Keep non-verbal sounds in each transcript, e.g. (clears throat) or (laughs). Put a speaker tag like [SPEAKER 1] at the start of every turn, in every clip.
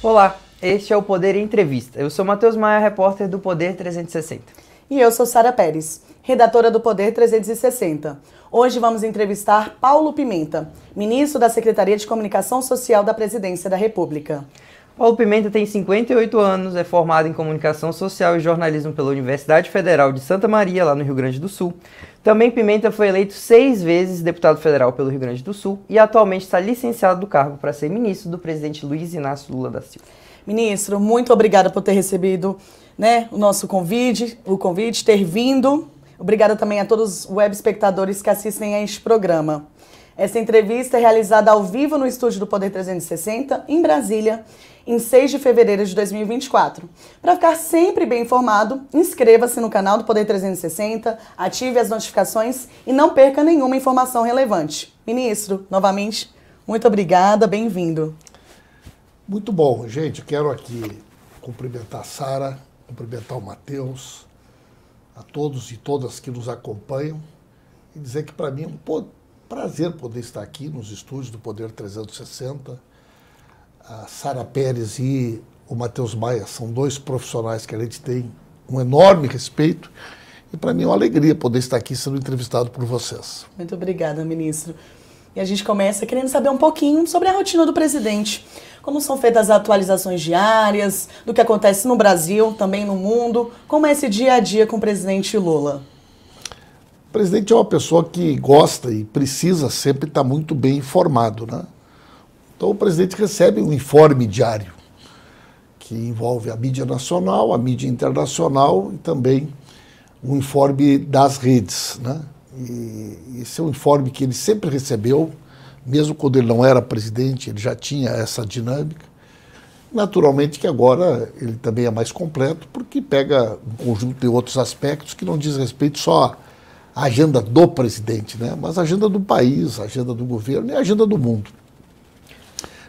[SPEAKER 1] Olá, este é o Poder Entrevista. Eu sou Matheus Maia, repórter do Poder 360.
[SPEAKER 2] E eu sou Sara Pérez, redatora do Poder 360. Hoje vamos entrevistar Paulo Pimenta, ministro da Secretaria de Comunicação Social da Presidência da República.
[SPEAKER 1] Paulo Pimenta tem 58 anos, é formado em Comunicação Social e Jornalismo pela Universidade Federal de Santa Maria, lá no Rio Grande do Sul. Também Pimenta foi eleito seis vezes deputado federal pelo Rio Grande do Sul e atualmente está licenciado do cargo para ser ministro do presidente Luiz Inácio Lula da Silva.
[SPEAKER 2] Ministro, muito obrigada por ter recebido né, o nosso convite, o convite, ter vindo. Obrigada também a todos os web espectadores que assistem a este programa. Essa entrevista é realizada ao vivo no estúdio do Poder 360, em Brasília, em 6 de fevereiro de 2024. Para ficar sempre bem informado, inscreva-se no canal do Poder 360, ative as notificações e não perca nenhuma informação relevante. Ministro, novamente, muito obrigada, bem-vindo.
[SPEAKER 3] Muito bom, gente. Quero aqui cumprimentar a Sara, cumprimentar o Matheus, a todos e todas que nos acompanham e dizer que para mim é um prazer poder estar aqui nos estúdios do Poder 360. A Sara Pérez e o Matheus Maia são dois profissionais que a gente tem um enorme respeito e para mim é uma alegria poder estar aqui sendo entrevistado por vocês.
[SPEAKER 2] Muito obrigada, ministro. E a gente começa querendo saber um pouquinho sobre a rotina do presidente. Como são feitas as atualizações diárias, do que acontece no Brasil, também no mundo, como é esse dia a dia com o presidente Lula?
[SPEAKER 3] O presidente é uma pessoa que gosta e precisa sempre estar muito bem informado, né? Então o presidente recebe um informe diário que envolve a mídia nacional, a mídia internacional e também um informe das redes, né? E esse é um informe que ele sempre recebeu, mesmo quando ele não era presidente, ele já tinha essa dinâmica. Naturalmente que agora ele também é mais completo, porque pega um conjunto de outros aspectos que não diz respeito só a agenda do presidente, né? mas a agenda do país, a agenda do governo e a agenda do mundo.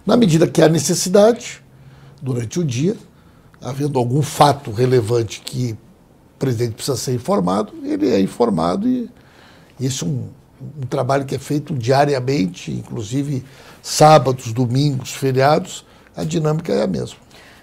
[SPEAKER 3] Na medida que há necessidade, durante o dia, havendo algum fato relevante que o presidente precisa ser informado, ele é informado e esse é um, um trabalho que é feito diariamente, inclusive sábados, domingos, feriados, a dinâmica é a mesma.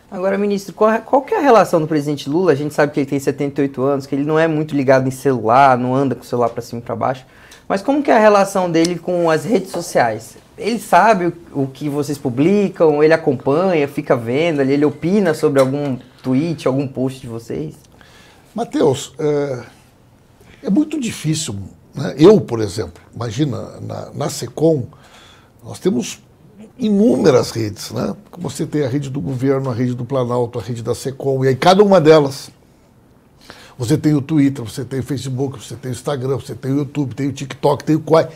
[SPEAKER 1] Agora, ministro, qual, qual que é a relação do presidente Lula? A gente sabe que ele tem 78 anos, que ele não é muito ligado em celular, não anda com o celular para cima e para baixo. Mas como que é a relação dele com as redes sociais? Ele sabe o, o que vocês publicam, ele acompanha, fica vendo, ele, ele opina sobre algum tweet, algum post de vocês?
[SPEAKER 3] Matheus, é, é muito difícil. Né? Eu, por exemplo, imagina, na, na SECOM, nós temos inúmeras redes, né? Você tem a rede do governo, a rede do Planalto, a rede da Secom, e aí cada uma delas. Você tem o Twitter, você tem o Facebook, você tem o Instagram, você tem o YouTube, tem o TikTok, tem o Quai.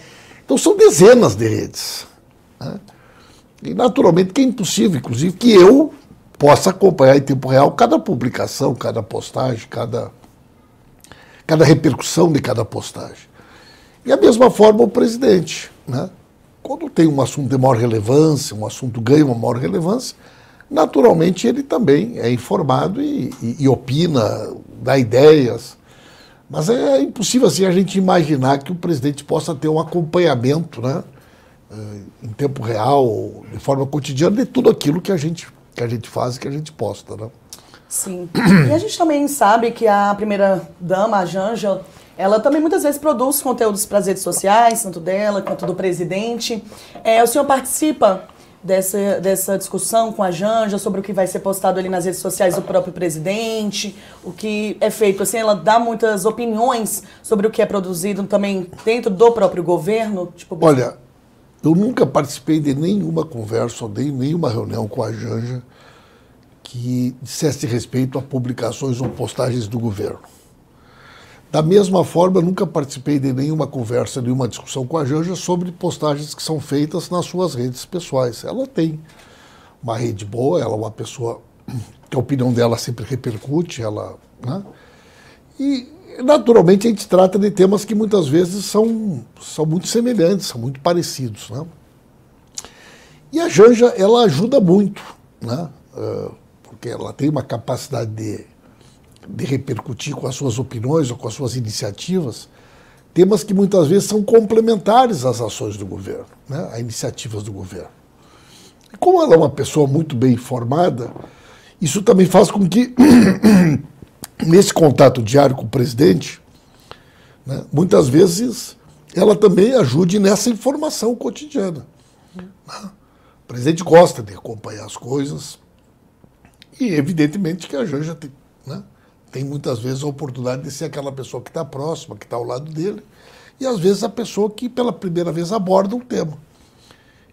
[SPEAKER 3] Então são dezenas de redes. Né? E naturalmente que é impossível, inclusive, que eu possa acompanhar em tempo real cada publicação, cada postagem, cada, cada repercussão de cada postagem. E a mesma forma o presidente. Né? Quando tem um assunto de maior relevância, um assunto ganha uma maior relevância, naturalmente ele também é informado e, e, e opina, dá ideias. Mas é impossível assim a gente imaginar que o presidente possa ter um acompanhamento, né, em tempo real, de forma cotidiana, de tudo aquilo que a gente, que a gente faz e que a gente posta. Né?
[SPEAKER 2] Sim. E a gente também sabe que a primeira dama, a Janja, ela também muitas vezes produz conteúdos para as redes sociais, tanto dela quanto do presidente. É, o senhor participa dessa, dessa discussão com a Janja sobre o que vai ser postado ali nas redes sociais do próprio presidente, o que é feito. Assim, ela dá muitas opiniões sobre o que é produzido também dentro do próprio governo.
[SPEAKER 3] Tipo... Olha, eu nunca participei de nenhuma conversa ou de nenhuma reunião com a Janja que dissesse respeito a publicações ou postagens do governo. Da mesma forma, nunca participei de nenhuma conversa, nenhuma discussão com a Janja sobre postagens que são feitas nas suas redes pessoais. Ela tem uma rede boa, ela é uma pessoa que a opinião dela sempre repercute, ela, né? E naturalmente a gente trata de temas que muitas vezes são, são muito semelhantes, são muito parecidos, né? E a Janja, ela ajuda muito, né? Uh, porque ela tem uma capacidade de de repercutir com as suas opiniões ou com as suas iniciativas temas que muitas vezes são complementares às ações do governo, né, a iniciativas do governo. E como ela é uma pessoa muito bem informada, isso também faz com que, (clears throat) nesse contato diário com o presidente, né, muitas vezes ela também ajude nessa informação cotidiana. Né? O presidente gosta de acompanhar as coisas e, evidentemente, que a Janja tem, né, tem muitas vezes a oportunidade de ser aquela pessoa que está próxima, que está ao lado dele, e às vezes a pessoa que pela primeira vez aborda um tema.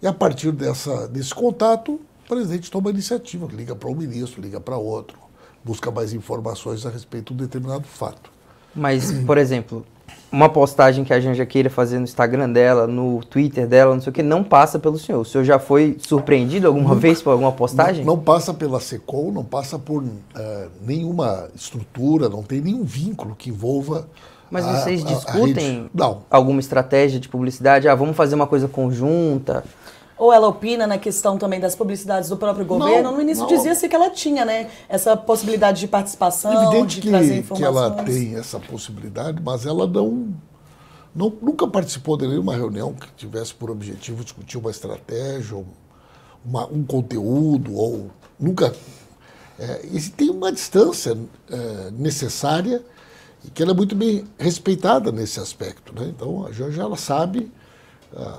[SPEAKER 3] E a partir dessa, desse contato, o presidente toma iniciativa, liga para um ministro, liga para outro, busca mais informações a respeito de um determinado fato.
[SPEAKER 1] Mas, por exemplo, uma postagem que a Janja queira fazer no Instagram dela, no Twitter dela, não sei o que, não passa pelo senhor. O senhor já foi surpreendido alguma Nunca, vez por alguma postagem?
[SPEAKER 3] Não, não passa pela SECOM, não passa por uh, nenhuma estrutura, não tem nenhum vínculo que envolva.
[SPEAKER 1] Mas a, vocês discutem a, a alguma estratégia de publicidade? Ah, vamos fazer uma coisa conjunta?
[SPEAKER 2] Ou ela opina na questão também das publicidades do próprio governo? Não, no início dizia-se que ela tinha, né? Essa possibilidade de participação,
[SPEAKER 3] Evidente
[SPEAKER 2] de
[SPEAKER 3] que,
[SPEAKER 2] trazer informações.
[SPEAKER 3] que ela tem essa possibilidade, mas ela não, não nunca participou de nenhuma reunião que tivesse por objetivo discutir uma estratégia, uma, um conteúdo, ou nunca. É, tem uma distância é, necessária e que ela é muito bem respeitada nesse aspecto. Né? Então, a Jorge, ela sabe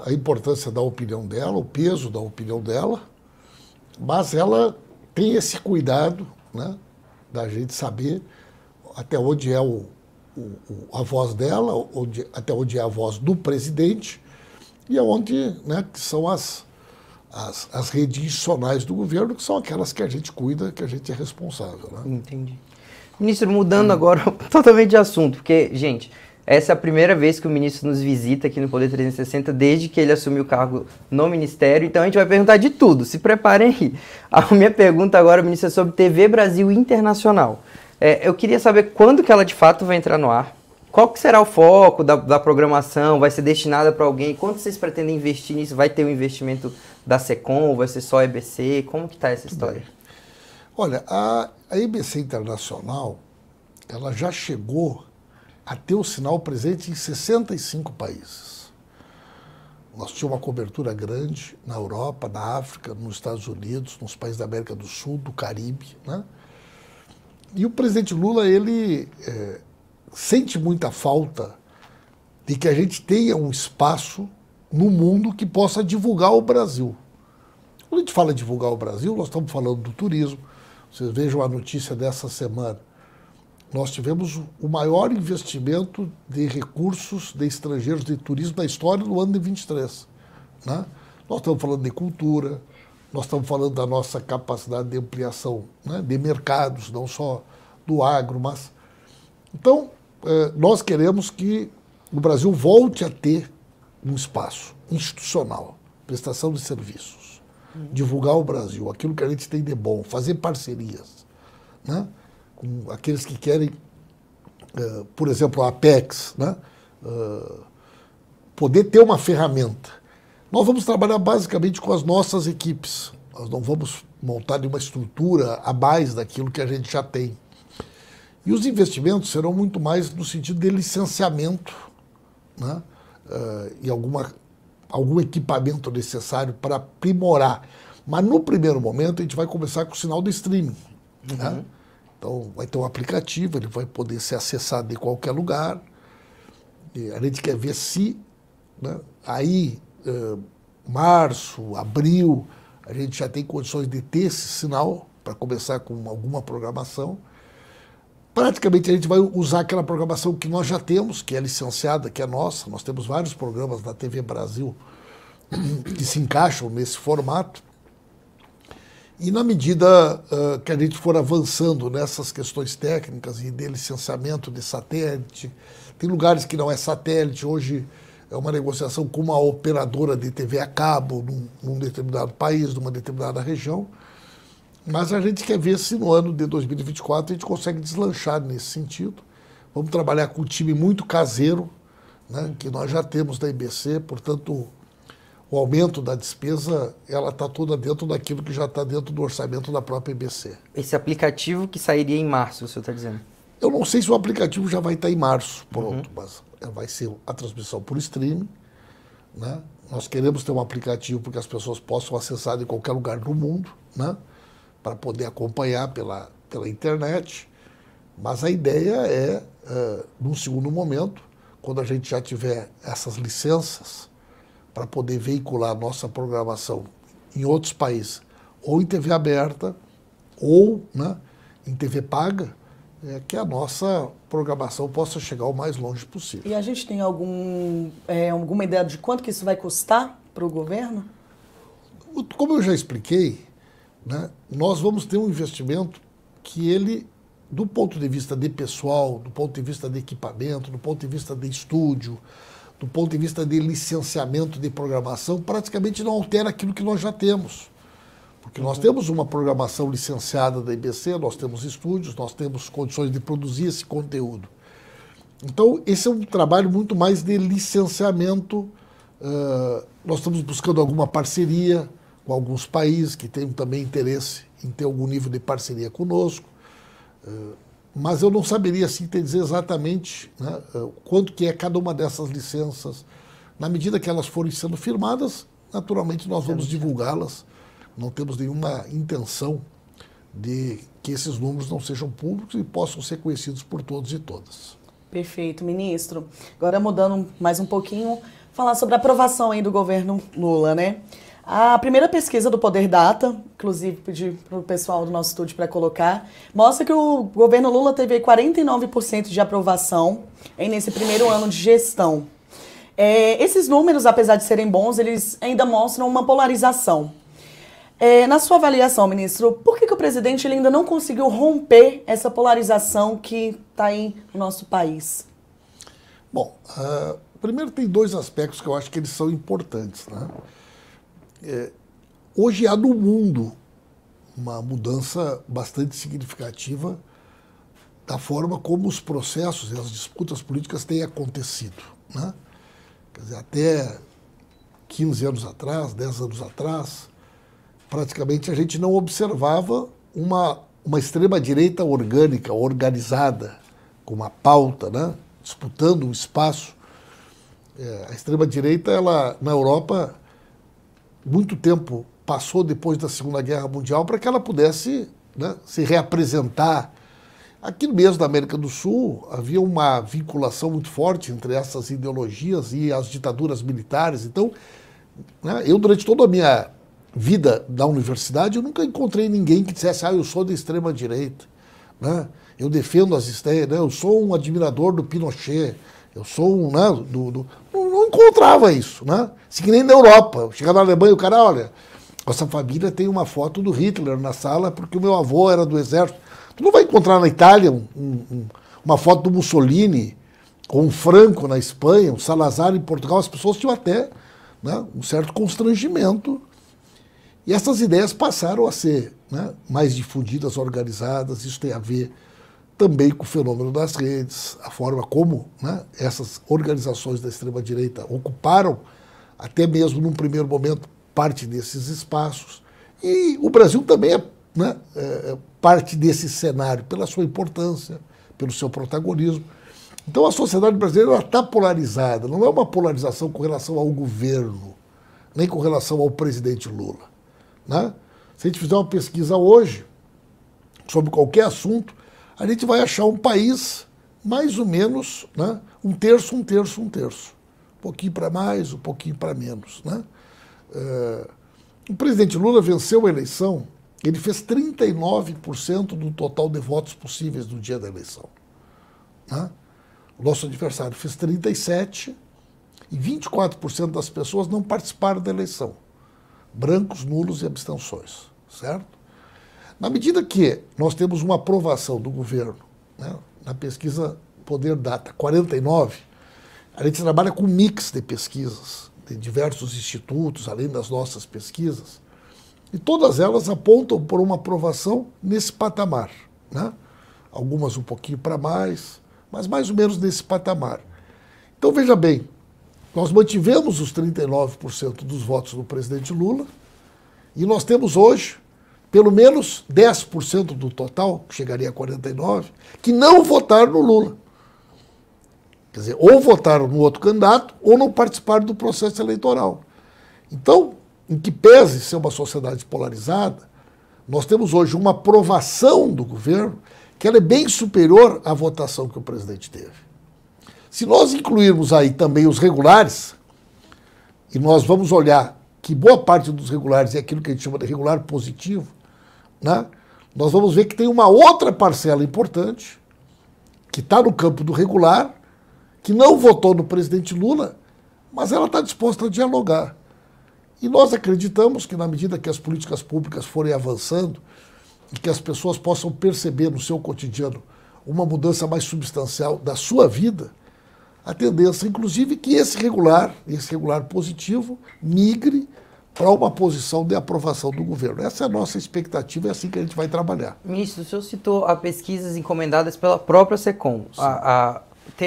[SPEAKER 3] a importância da opinião dela, o peso da opinião dela, mas ela tem esse cuidado né, da gente saber até onde é o, o, a voz dela, onde, até onde é a voz do presidente e aonde né, que são as, as, as redes institucionais do governo, que são aquelas que a gente cuida, que a gente é responsável. Né?
[SPEAKER 1] Entendi. Ministro, mudando hum. agora (laughs) totalmente de assunto, porque, gente, essa é a primeira vez que o ministro nos visita aqui no Poder 360, desde que ele assumiu o cargo no Ministério. Então a gente vai perguntar de tudo. Se preparem aí. A minha pergunta agora, ministro, é sobre TV Brasil Internacional. É, eu queria saber quando que ela de fato vai entrar no ar. Qual que será o foco da, da programação? Vai ser destinada para alguém? Quanto vocês pretendem investir nisso? Vai ter um investimento da SECOM? Vai ser só EBC? Como que está essa história?
[SPEAKER 3] Olha, a, a EBC Internacional, ela já chegou a ter o sinal presente em 65 países. Nós tínhamos uma cobertura grande na Europa, na África, nos Estados Unidos, nos países da América do Sul, do Caribe. Né? E o presidente Lula, ele é, sente muita falta de que a gente tenha um espaço no mundo que possa divulgar o Brasil. Quando a gente fala divulgar o Brasil, nós estamos falando do turismo. Vocês vejam a notícia dessa semana nós tivemos o maior investimento de recursos de estrangeiros de turismo da história no ano de 23. Né? Nós estamos falando de cultura, nós estamos falando da nossa capacidade de ampliação né, de mercados, não só do agro, mas. Então, eh, nós queremos que o Brasil volte a ter um espaço institucional, prestação de serviços, divulgar o Brasil, aquilo que a gente tem de bom, fazer parcerias. Né? Com aqueles que querem, uh, por exemplo, a Apex, né? Uh, poder ter uma ferramenta. Nós vamos trabalhar basicamente com as nossas equipes. Nós não vamos montar nenhuma estrutura a mais daquilo que a gente já tem. E os investimentos serão muito mais no sentido de licenciamento né? Uh, e alguma, algum equipamento necessário para aprimorar. Mas no primeiro momento a gente vai começar com o sinal do streaming. Né? Uhum. Né? Então, vai ter um aplicativo, ele vai poder ser acessado de qualquer lugar. E a gente quer ver se né, aí, uh, março, abril, a gente já tem condições de ter esse sinal para começar com alguma programação. Praticamente a gente vai usar aquela programação que nós já temos, que é licenciada, que é nossa. Nós temos vários programas da TV Brasil (clears throat) que se encaixam nesse formato. E na medida uh, que a gente for avançando nessas questões técnicas e de licenciamento de satélite, tem lugares que não é satélite, hoje é uma negociação com uma operadora de TV a cabo num, num determinado país, numa determinada região, mas a gente quer ver se no ano de 2024 a gente consegue deslanchar nesse sentido. Vamos trabalhar com um time muito caseiro, né, que nós já temos da IBC, portanto, o aumento da despesa ela está toda dentro daquilo que já está dentro do orçamento da própria IBC.
[SPEAKER 1] Esse aplicativo que sairia em março, o senhor está dizendo?
[SPEAKER 3] Eu não sei se o aplicativo já vai estar tá em março, pronto, uhum. mas vai ser a transmissão por streaming, né? nós queremos ter um aplicativo para que as pessoas possam acessar de qualquer lugar do mundo, né? para poder acompanhar pela, pela internet. Mas a ideia é, uh, num segundo momento, quando a gente já tiver essas licenças para poder veicular nossa programação em outros países, ou em TV aberta, ou né, em TV paga, é, que a nossa programação possa chegar o mais longe possível.
[SPEAKER 2] E a gente tem algum, é, alguma ideia de quanto que isso vai custar para o governo?
[SPEAKER 3] Como eu já expliquei, né, nós vamos ter um investimento que ele, do ponto de vista de pessoal, do ponto de vista de equipamento, do ponto de vista de estúdio, do ponto de vista de licenciamento de programação, praticamente não altera aquilo que nós já temos. Porque nós temos uma programação licenciada da IBC, nós temos estúdios, nós temos condições de produzir esse conteúdo. Então, esse é um trabalho muito mais de licenciamento. Uh, nós estamos buscando alguma parceria com alguns países que tenham também interesse em ter algum nível de parceria conosco. Uh, mas eu não saberia assim te dizer exatamente né, uh, quanto que é cada uma dessas licenças. Na medida que elas forem sendo firmadas, naturalmente nós vamos divulgá-las não temos nenhuma intenção de que esses números não sejam públicos e possam ser conhecidos por todos e todas.
[SPEAKER 2] Perfeito, ministro. Agora mudando mais um pouquinho, falar sobre a aprovação aí do governo Lula, né? A primeira pesquisa do Poder Data, inclusive pedi para o pessoal do nosso estúdio para colocar, mostra que o governo Lula teve 49% de aprovação nesse primeiro ano de gestão. É, esses números, apesar de serem bons, eles ainda mostram uma polarização. É, na sua avaliação, ministro, por que, que o presidente ainda não conseguiu romper essa polarização que está aí no nosso país?
[SPEAKER 3] Bom, uh, primeiro tem dois aspectos que eu acho que eles são importantes. Né? É, hoje há no mundo uma mudança bastante significativa da forma como os processos e as disputas políticas têm acontecido. Né? Quer dizer, até 15 anos atrás, 10 anos atrás, praticamente a gente não observava uma, uma extrema-direita orgânica, organizada, com uma pauta, né? disputando um espaço. É, a extrema-direita, ela na Europa, muito tempo passou depois da Segunda Guerra Mundial para que ela pudesse né, se reapresentar. Aqui mesmo na América do Sul havia uma vinculação muito forte entre essas ideologias e as ditaduras militares. Então, né, eu durante toda a minha vida da universidade, eu nunca encontrei ninguém que dissesse, ah, eu sou da extrema-direita, né? eu defendo as ideias, né? eu sou um admirador do Pinochet, eu sou um, né, do, do... Não, encontrava isso, né? Se que nem na Europa, chegar na Alemanha, o cara, olha, nossa família tem uma foto do Hitler na sala porque o meu avô era do exército. Tu não vai encontrar na Itália um, um, uma foto do Mussolini com um Franco na Espanha, um Salazar em Portugal, as pessoas tinham até né, um certo constrangimento e essas ideias passaram a ser né, mais difundidas, organizadas. Isso tem a ver também com o fenômeno das redes, a forma como né, essas organizações da extrema-direita ocuparam, até mesmo num primeiro momento, parte desses espaços. E o Brasil também é, né, é parte desse cenário, pela sua importância, pelo seu protagonismo. Então a sociedade brasileira está polarizada, não é uma polarização com relação ao governo, nem com relação ao presidente Lula. Né? Se a gente fizer uma pesquisa hoje sobre qualquer assunto, a gente vai achar um país mais ou menos né, um terço, um terço, um terço. Um pouquinho para mais, um pouquinho para menos. Né? É, o presidente Lula venceu a eleição, ele fez 39% do total de votos possíveis no dia da eleição. Né? O nosso adversário fez 37% e 24% das pessoas não participaram da eleição brancos, nulos e abstenções, certo? Na medida que nós temos uma aprovação do governo, né, na pesquisa Poder Data 49, a gente trabalha com um mix de pesquisas, de diversos institutos, além das nossas pesquisas, e todas elas apontam por uma aprovação nesse patamar. Né? Algumas um pouquinho para mais, mas mais ou menos nesse patamar. Então, veja bem, nós mantivemos os 39% dos votos do presidente Lula e nós temos hoje pelo menos 10% do total, que chegaria a 49%, que não votaram no Lula. Quer dizer, ou votaram no outro candidato ou não participaram do processo eleitoral. Então, em que pese ser uma sociedade polarizada, nós temos hoje uma aprovação do governo que ela é bem superior à votação que o presidente teve. Se nós incluirmos aí também os regulares, e nós vamos olhar que boa parte dos regulares é aquilo que a gente chama de regular positivo, né? nós vamos ver que tem uma outra parcela importante, que está no campo do regular, que não votou no presidente Lula, mas ela está disposta a dialogar. E nós acreditamos que, na medida que as políticas públicas forem avançando e que as pessoas possam perceber no seu cotidiano uma mudança mais substancial da sua vida, a tendência, inclusive, que esse regular, esse regular positivo, migre para uma posição de aprovação do governo. Essa é a nossa expectativa, é assim que a gente vai trabalhar.
[SPEAKER 1] Ministro, o senhor citou a pesquisas encomendadas pela própria SECOM. A, a,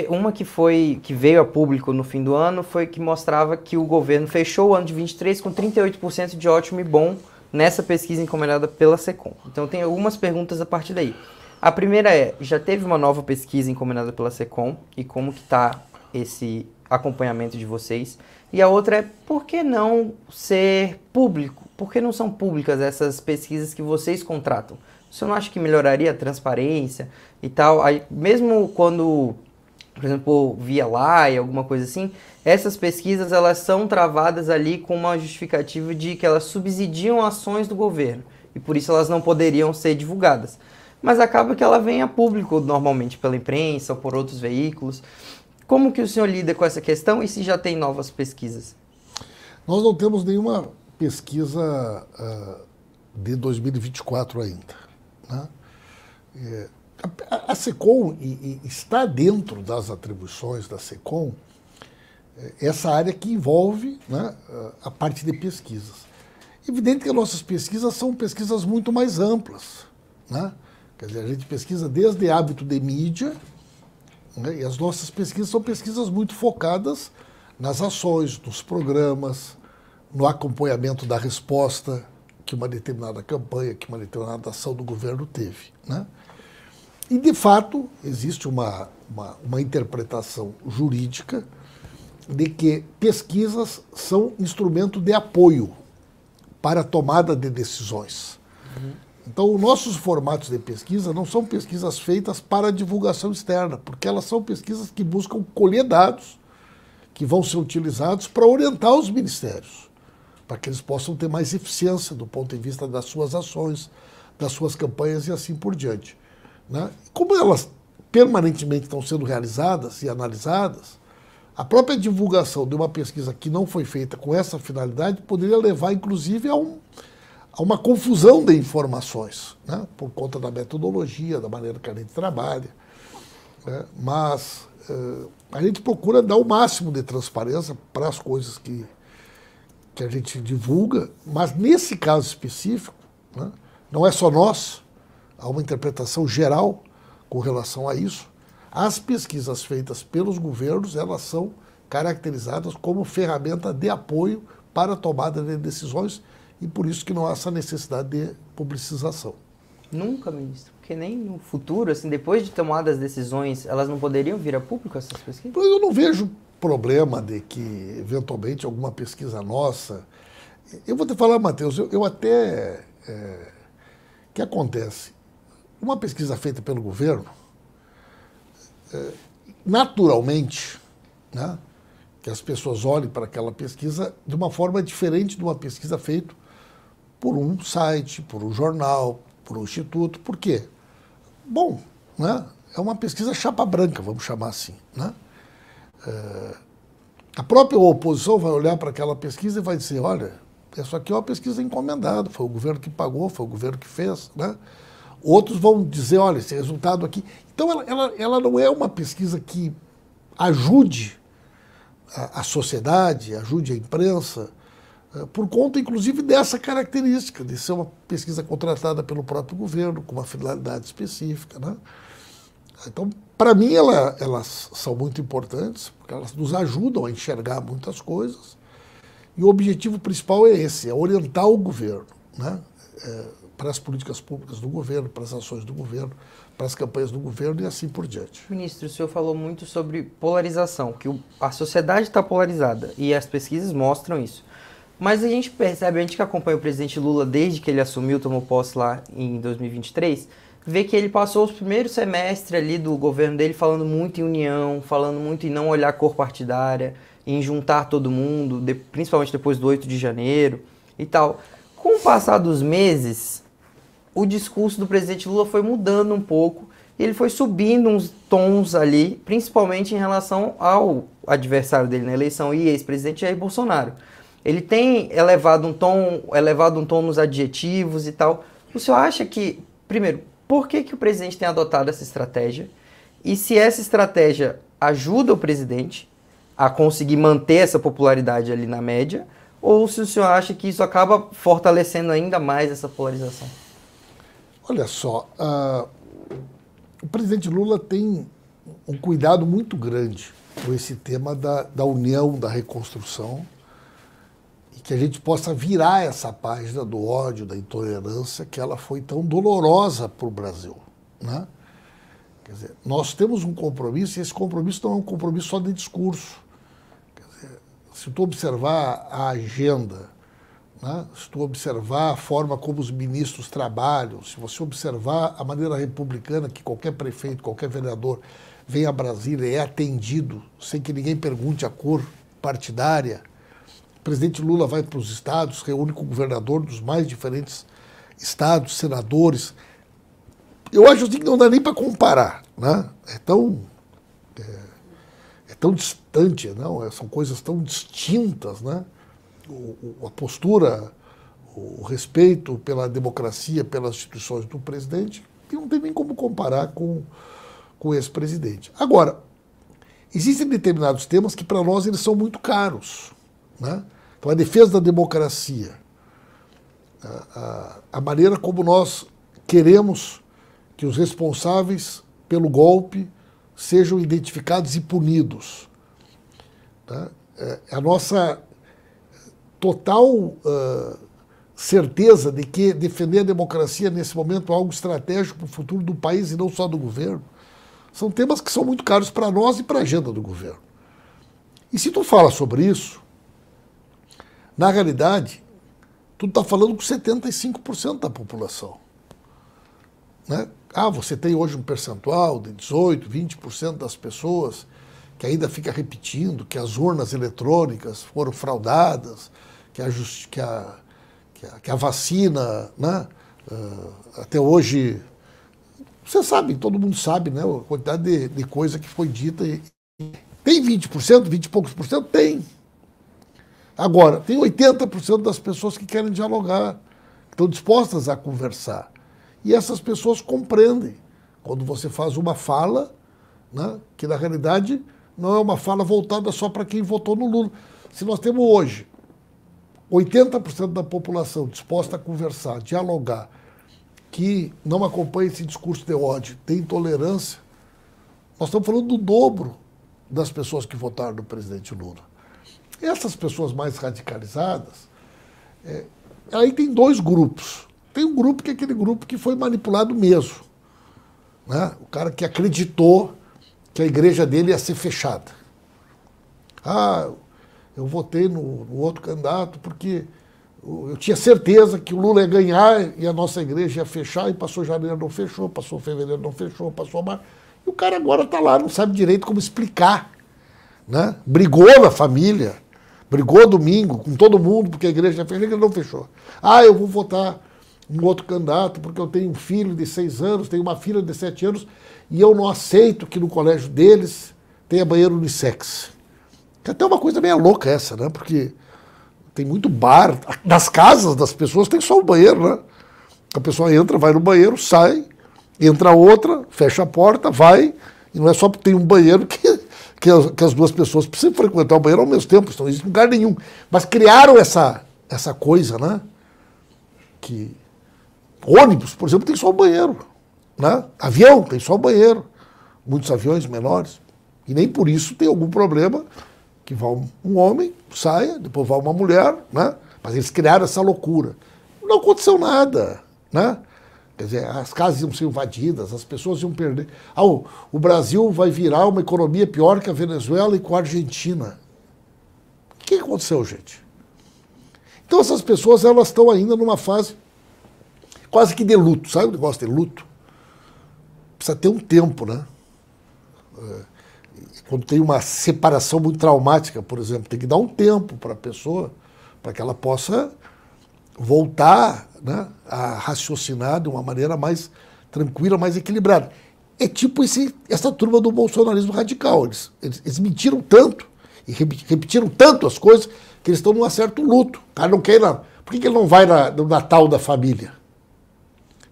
[SPEAKER 1] uma que foi que veio a público no fim do ano foi que mostrava que o governo fechou o ano de 23 com 38% de ótimo e bom nessa pesquisa encomendada pela SECOM. Então tem algumas perguntas a partir daí. A primeira é, já teve uma nova pesquisa encomendada pela SECOM e como que está esse acompanhamento de vocês. E a outra é por que não ser público? Por que não são públicas essas pesquisas que vocês contratam? Você não acha que melhoraria a transparência e tal? Aí, mesmo quando, por exemplo, via lá e alguma coisa assim, essas pesquisas elas são travadas ali com uma justificativa de que elas subsidiam ações do governo e por isso elas não poderiam ser divulgadas. Mas acaba que ela vem a público normalmente pela imprensa ou por outros veículos. Como que o senhor lida com essa questão e se já tem novas pesquisas?
[SPEAKER 3] Nós não temos nenhuma pesquisa uh, de 2024 ainda. Né? É, a, a SECOM e, e está dentro das atribuições da SECOM é, essa área que envolve né, a parte de pesquisas. Evidente que as nossas pesquisas são pesquisas muito mais amplas. Né? Quer dizer, a gente pesquisa desde hábito de mídia, né? E as nossas pesquisas são pesquisas muito focadas nas ações, nos programas, no acompanhamento da resposta que uma determinada campanha, que uma determinada ação do governo teve. Né? E, de fato, existe uma, uma, uma interpretação jurídica de que pesquisas são instrumento de apoio para a tomada de decisões. Uhum. Então, os nossos formatos de pesquisa não são pesquisas feitas para divulgação externa, porque elas são pesquisas que buscam colher dados que vão ser utilizados para orientar os ministérios, para que eles possam ter mais eficiência do ponto de vista das suas ações, das suas campanhas e assim por diante. Né? Como elas permanentemente estão sendo realizadas e analisadas, a própria divulgação de uma pesquisa que não foi feita com essa finalidade poderia levar, inclusive, a um há uma confusão de informações, né? por conta da metodologia, da maneira que a gente trabalha. Né? Mas uh, a gente procura dar o máximo de transparência para as coisas que, que a gente divulga, mas nesse caso específico, né? não é só nós, há uma interpretação geral com relação a isso. As pesquisas feitas pelos governos, elas são caracterizadas como ferramenta de apoio para a tomada de decisões e por isso que não há essa necessidade de publicização.
[SPEAKER 1] Nunca, ministro, porque nem no futuro, assim, depois de tomadas decisões, elas não poderiam vir a público essas pesquisas?
[SPEAKER 3] Eu não vejo problema de que, eventualmente, alguma pesquisa nossa. Eu vou te falar, Matheus, eu, eu até. É, o que acontece? Uma pesquisa feita pelo governo, é, naturalmente, né, que as pessoas olhem para aquela pesquisa de uma forma diferente de uma pesquisa feita por um site, por um jornal, por um instituto. Por quê? Bom, né? é uma pesquisa chapa branca, vamos chamar assim. Né? É, a própria oposição vai olhar para aquela pesquisa e vai dizer, olha, isso aqui é uma pesquisa encomendada, foi o governo que pagou, foi o governo que fez. Né? Outros vão dizer, olha, esse resultado aqui. Então, ela, ela, ela não é uma pesquisa que ajude a, a sociedade, ajude a imprensa, por conta, inclusive, dessa característica, de ser uma pesquisa contratada pelo próprio governo, com uma finalidade específica. Né? Então, para mim, ela, elas são muito importantes, porque elas nos ajudam a enxergar muitas coisas. E o objetivo principal é esse, é orientar o governo né? É, para as políticas públicas do governo, para as ações do governo, para as campanhas do governo e assim por diante.
[SPEAKER 1] Ministro, o senhor falou muito sobre polarização, que a sociedade está polarizada e as pesquisas mostram isso. Mas a gente percebe, a gente que acompanha o presidente Lula desde que ele assumiu, tomou posse lá em 2023, vê que ele passou os primeiros semestres ali do governo dele falando muito em união, falando muito em não olhar cor partidária, em juntar todo mundo, de, principalmente depois do 8 de janeiro e tal. Com o passar dos meses, o discurso do presidente Lula foi mudando um pouco e ele foi subindo uns tons ali, principalmente em relação ao adversário dele na eleição e ex-presidente Jair Bolsonaro. Ele tem elevado um tom, elevado um tom nos adjetivos e tal. O senhor acha que, primeiro, por que, que o presidente tem adotado essa estratégia? E se essa estratégia ajuda o presidente a conseguir manter essa popularidade ali na média, ou se o senhor acha que isso acaba fortalecendo ainda mais essa polarização?
[SPEAKER 3] Olha só, uh, o presidente Lula tem um cuidado muito grande com esse tema da, da união, da reconstrução, que a gente possa virar essa página do ódio, da intolerância, que ela foi tão dolorosa para o Brasil. Né? Quer dizer, nós temos um compromisso, e esse compromisso não é um compromisso só de discurso. Dizer, se tu observar a agenda, né? se tu observar a forma como os ministros trabalham, se você observar a maneira republicana que qualquer prefeito, qualquer vereador vem a Brasília e é atendido sem que ninguém pergunte a cor partidária, o presidente Lula vai para os estados, reúne com o governador dos mais diferentes estados, senadores. Eu acho assim que não dá nem para comparar. Né? É tão. É, é, tão distante, não? É, são coisas tão distintas. Né? O, o, a postura, o respeito pela democracia, pelas instituições do presidente, que não tem nem como comparar com, com esse presidente. Agora, existem determinados temas que para nós eles são muito caros. Né? Então, a defesa da democracia, a, a, a maneira como nós queremos que os responsáveis pelo golpe sejam identificados e punidos. Tá? É a nossa total uh, certeza de que defender a democracia nesse momento é algo estratégico para o futuro do país e não só do governo. São temas que são muito caros para nós e para a agenda do governo. E se tu fala sobre isso, na realidade, tu está falando com 75% da população. Né? Ah, você tem hoje um percentual de 18%, 20% das pessoas que ainda fica repetindo que as urnas eletrônicas foram fraudadas, que a, que a, que a, que a vacina, né? Uh, até hoje, você sabe, todo mundo sabe, né? A quantidade de, de coisa que foi dita. E, tem 20%, 20 e poucos por cento? Tem. Agora, tem 80% das pessoas que querem dialogar, que estão dispostas a conversar. E essas pessoas compreendem quando você faz uma fala, né, que na realidade não é uma fala voltada só para quem votou no Lula. Se nós temos hoje 80% da população disposta a conversar, dialogar, que não acompanha esse discurso de ódio, de intolerância, nós estamos falando do dobro das pessoas que votaram no presidente Lula. Essas pessoas mais radicalizadas, é, aí tem dois grupos. Tem um grupo que é aquele grupo que foi manipulado mesmo. Né? O cara que acreditou que a igreja dele ia ser fechada. Ah, eu votei no, no outro candidato porque eu tinha certeza que o Lula ia ganhar e a nossa igreja ia fechar, e passou janeiro, não fechou, passou fevereiro, não fechou, passou março. E o cara agora está lá, não sabe direito como explicar. Né? Brigou na família, brigou domingo com todo mundo, porque a igreja fechou, a igreja não fechou. Ah, eu vou votar um outro candidato porque eu tenho um filho de seis anos, tenho uma filha de sete anos, e eu não aceito que no colégio deles tenha banheiro unissex. Que até uma coisa meio louca essa, né? Porque tem muito bar, nas casas das pessoas tem só o banheiro, né? A pessoa entra, vai no banheiro, sai, entra outra, fecha a porta, vai, e não é só porque tem um banheiro que que as, que as duas pessoas precisam frequentar o banheiro ao mesmo tempo, isso não existe lugar nenhum. Mas criaram essa, essa coisa, né? Que ônibus, por exemplo, tem só o banheiro. Né? Avião tem só o banheiro. Muitos aviões menores. E nem por isso tem algum problema que vá um homem, saia, depois vá uma mulher, né? Mas eles criaram essa loucura. Não aconteceu nada, né? Quer dizer, as casas iam ser invadidas, as pessoas iam perder. Ah, o, o Brasil vai virar uma economia pior que a Venezuela e com a Argentina. O que aconteceu, gente? Então essas pessoas elas estão ainda numa fase quase que de luto. Sabe o negócio de luto? Precisa ter um tempo, né? É, quando tem uma separação muito traumática, por exemplo, tem que dar um tempo para a pessoa, para que ela possa voltar né, a raciocinar de uma maneira mais tranquila, mais equilibrada. É tipo esse, essa turma do bolsonarismo radical. Eles, eles, eles mentiram tanto e repetiram tanto as coisas que eles estão num certo luto. O cara não quer ir lá. Por que, que ele não vai na, no Natal da família?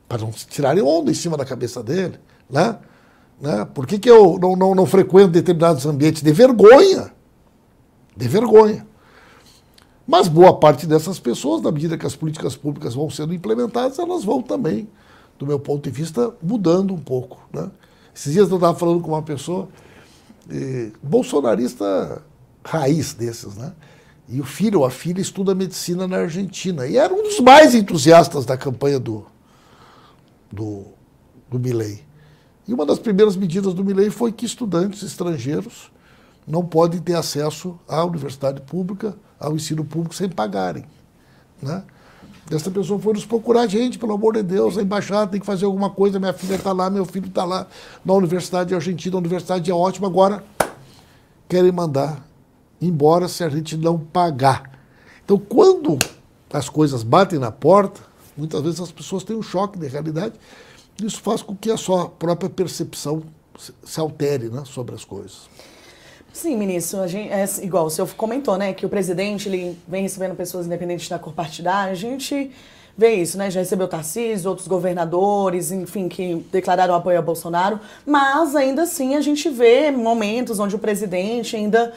[SPEAKER 3] Para não tirarem onda em cima da cabeça dele. Né? Né? Por que, que eu não, não, não frequento determinados ambientes? De vergonha. De vergonha. Mas boa parte dessas pessoas, na medida que as políticas públicas vão sendo implementadas, elas vão também, do meu ponto de vista, mudando um pouco. Né? Esses dias eu estava falando com uma pessoa, eh, bolsonarista raiz desses, né? E o filho ou a filha estuda medicina na Argentina. E era um dos mais entusiastas da campanha do, do, do Milley. E uma das primeiras medidas do Milley foi que estudantes estrangeiros não podem ter acesso à universidade pública, ao ensino público, sem pagarem. Né? Essa pessoa foi nos procurar, gente, pelo amor de Deus, a embaixada tem que fazer alguma coisa, minha filha está lá, meu filho está lá na Universidade Argentina, a universidade é ótima, agora querem mandar embora se a gente não pagar. Então, quando as coisas batem na porta, muitas vezes as pessoas têm um choque de realidade. Isso faz com que a sua própria percepção se altere né, sobre as coisas.
[SPEAKER 2] Sim, ministro, a gente, é igual o senhor comentou, né, que o presidente ele vem recebendo pessoas independentes da cor partidária. A gente vê isso, né? Já recebeu Tarcísio, outros governadores, enfim, que declararam apoio a Bolsonaro, mas ainda assim a gente vê momentos onde o presidente ainda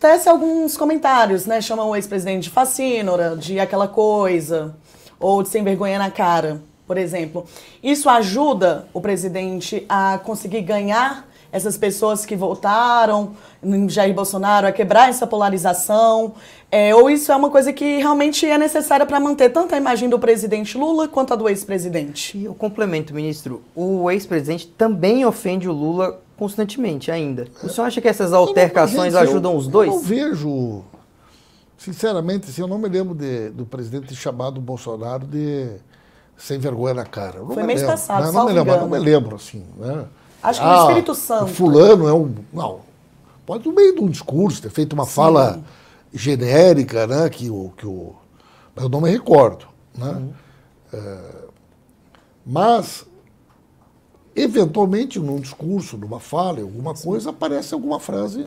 [SPEAKER 2] tece alguns comentários, né? Chama o ex-presidente de fascínora, de aquela coisa, ou de sem vergonha na cara, por exemplo. Isso ajuda o presidente a conseguir ganhar essas pessoas que votaram em Jair Bolsonaro, a quebrar essa polarização? É, ou isso é uma coisa que realmente é necessária para manter tanto a imagem do presidente Lula quanto a do ex-presidente?
[SPEAKER 1] E o complemento, ministro, o ex-presidente também ofende o Lula constantemente ainda. O senhor acha que essas altercações gente, ajudam
[SPEAKER 3] eu,
[SPEAKER 1] os dois?
[SPEAKER 3] Eu não vejo, sinceramente, assim, eu não me lembro de, do presidente chamado Bolsonaro de sem vergonha na cara.
[SPEAKER 2] Foi mês
[SPEAKER 3] lembro.
[SPEAKER 2] passado,
[SPEAKER 3] não, não me lembro, não me lembro, assim, né?
[SPEAKER 2] Acho que ah, no Espírito Santo.
[SPEAKER 3] Fulano é um. Não. Pode, no meio de um discurso, ter feito uma Sim. fala genérica, né? Que o, que o, mas eu não me recordo. Né? Uhum. É, mas, eventualmente, num discurso, numa fala, alguma coisa, aparece alguma frase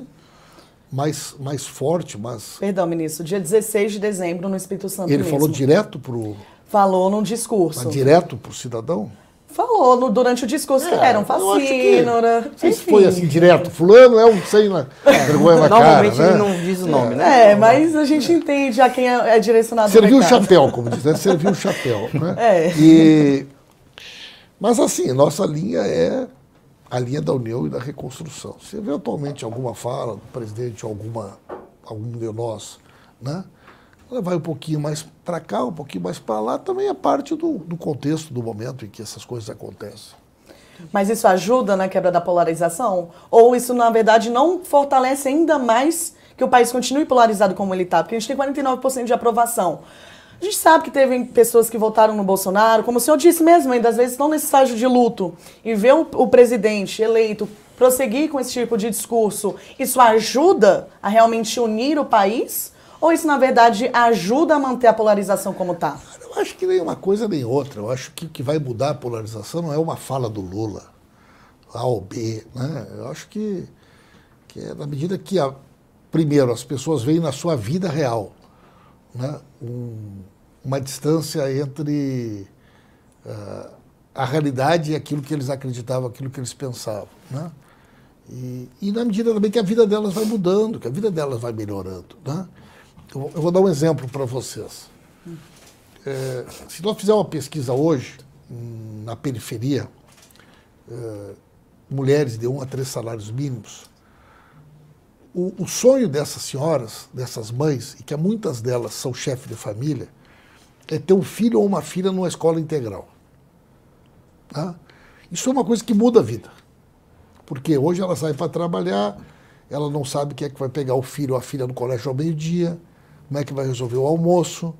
[SPEAKER 3] mais, mais forte, mas...
[SPEAKER 2] Perdão, ministro, dia 16 de dezembro no Espírito Santo
[SPEAKER 3] Ele
[SPEAKER 2] mesmo.
[SPEAKER 3] falou direto para o...
[SPEAKER 2] Falou num discurso.
[SPEAKER 3] Mas direto para o cidadão?
[SPEAKER 2] Falou no, durante o discurso é, que era um.
[SPEAKER 3] Não sei se foi assim direto. Fulano é um sem na, é. vergonha na
[SPEAKER 1] Normalmente
[SPEAKER 3] cara.
[SPEAKER 1] ele
[SPEAKER 3] né?
[SPEAKER 1] não diz o nome, né?
[SPEAKER 2] É, mas a gente entende a quem é, é direcionado
[SPEAKER 3] Serviu o chapéu, como diz, né? Serviu o chapéu. Né? (laughs)
[SPEAKER 2] É.
[SPEAKER 3] E, mas assim, nossa linha é a linha da união e da reconstrução. Se eventualmente alguma fala do presidente, alguma, algum de nós, né? Ela vai um pouquinho mais para cá, um pouquinho mais para lá, também é parte do, do contexto, do momento em que essas coisas acontecem.
[SPEAKER 2] Mas isso ajuda na quebra da polarização? Ou isso, na verdade, não fortalece ainda mais que o país continue polarizado como ele está? Porque a gente tem 49% de aprovação. A gente sabe que teve pessoas que votaram no Bolsonaro, como o senhor disse mesmo, ainda às vezes estão nesse estágio de luto. E ver o, o presidente eleito prosseguir com esse tipo de discurso, isso ajuda a realmente unir o país? Ou isso, na verdade, ajuda a manter a polarização como está?
[SPEAKER 3] Eu acho que nem uma coisa nem outra. Eu acho que o que vai mudar a polarização não é uma fala do Lula, A ou B. Né? Eu acho que, que é na medida que, a, primeiro, as pessoas veem na sua vida real né? Um, uma distância entre uh, a realidade e aquilo que eles acreditavam, aquilo que eles pensavam. Né? E, e, na medida também que a vida delas vai mudando, que a vida delas vai melhorando. Né? Eu, vou dar um exemplo para vocês. É, se nós fizermos uma pesquisa hoje, hum, na periferia, é, mulheres de um a três salários mínimos, o, o, sonho dessas senhoras, dessas mães, e que muitas delas são chefes de família, é ter um filho ou uma filha numa escola integral. Tá? Isso é uma coisa que muda a vida. Porque hoje ela sai para trabalhar, ela não sabe quem é que vai pegar o filho ou a filha no colégio ao meio-dia, como é que vai resolver o almoço.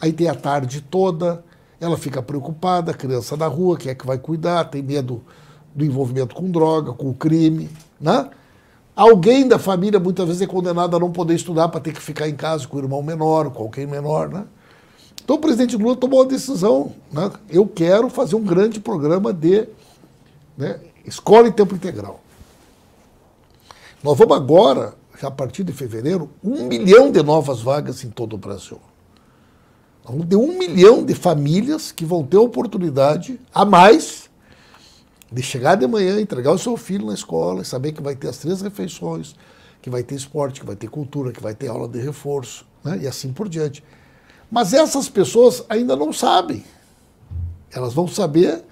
[SPEAKER 3] Aí tem a tarde toda, ela fica preocupada, a criança na rua, quem é que vai cuidar, tem medo do envolvimento com droga, com crime, né? Alguém da família muitas vezes é condenado a não poder estudar para ter que ficar em casa com o irmão menor, com alguém menor, né? Então o presidente Lula tomou uma decisão, né? Eu quero fazer um grande programa de né, escola em tempo integral. Nós vamos agora, a partir de fevereiro, um milhão de novas vagas em todo o Brasil. Vamos ter um milhão de famílias que vão ter oportunidade a mais de chegar de manhã, entregar o seu filho na escola e saber que vai ter as três refeições, que vai ter esporte, que vai ter cultura, que vai ter aula de reforço, né? e assim por diante. Mas essas pessoas ainda não sabem. Elas vão saber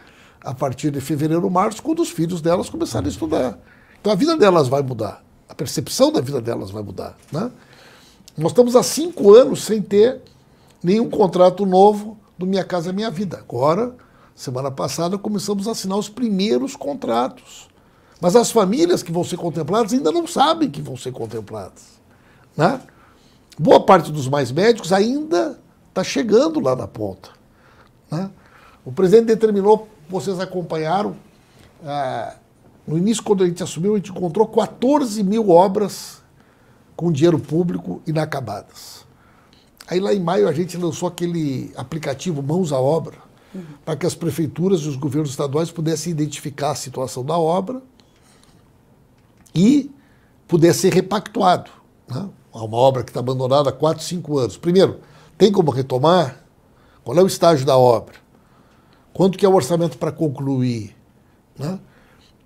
[SPEAKER 3] a partir de fevereiro, março, quando os filhos delas começarem a estudar. Então a vida delas vai mudar, percepção da vida delas vai mudar. Né? Nós estamos há cinco anos sem ter nenhum contrato novo do Minha Casa Minha Vida. Agora Semana passada começamos a assinar os primeiros contratos. Mas as famílias que vão ser contempladas ainda não sabem que vão ser contempladas. Né? Boa parte dos mais médicos ainda está chegando lá na ponta. Né? O presidente determinou, vocês acompanharam, ah, no início, quando a gente assumiu, a gente encontrou 14 mil obras com dinheiro público inacabadas. Aí lá em maio a gente lançou aquele aplicativo Mãos à Obra, uhum. para que as prefeituras e os governos estaduais pudessem identificar a situação da obra e pudesse ser repactuado. Né? Uma obra que está abandonada há 4, 5 anos. Primeiro, tem como retomar? Qual é o estágio da obra? Quanto que é o orçamento para concluir? Né?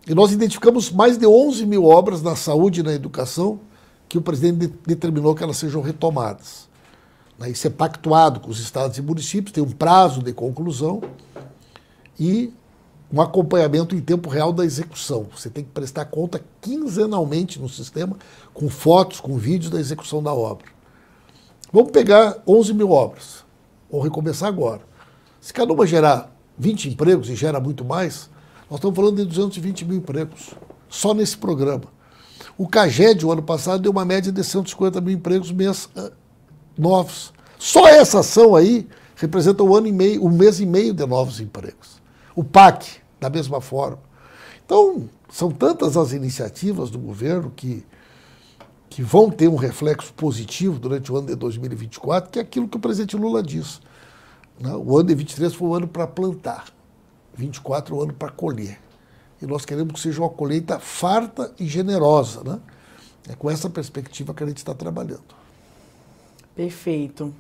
[SPEAKER 3] E nós identificamos mais de 11 mil obras na saúde e na educação que o presidente determinou que elas sejam retomadas né, isso é pactuado com os estados e municípios, tem um prazo de conclusão e um acompanhamento em tempo real da execução. Você tem que prestar conta quinzenalmente no sistema, com fotos, com vídeos da execução da obra. Vamos pegar 11 mil obras. Vamos recomeçar agora. Se cada uma gerar 20 empregos e gera muito mais, nós estamos falando de 220 mil empregos, só nesse programa. O CAGED, o ano passado, deu uma média de 150 mil empregos mês novos. Só essa ação aí representa um ano e meio, um mês e meio de novos empregos. O PAC, da mesma forma. Então, são tantas as iniciativas do governo que, que vão ter um reflexo positivo durante o ano de 2024, que é aquilo que o presidente Lula diz. Né? O ano de 23 foi o ano para plantar, 24 é o ano para colher. E nós queremos que seja uma colheita farta e generosa. Né? É com essa perspectiva que a gente está trabalhando.
[SPEAKER 2] Perfeito.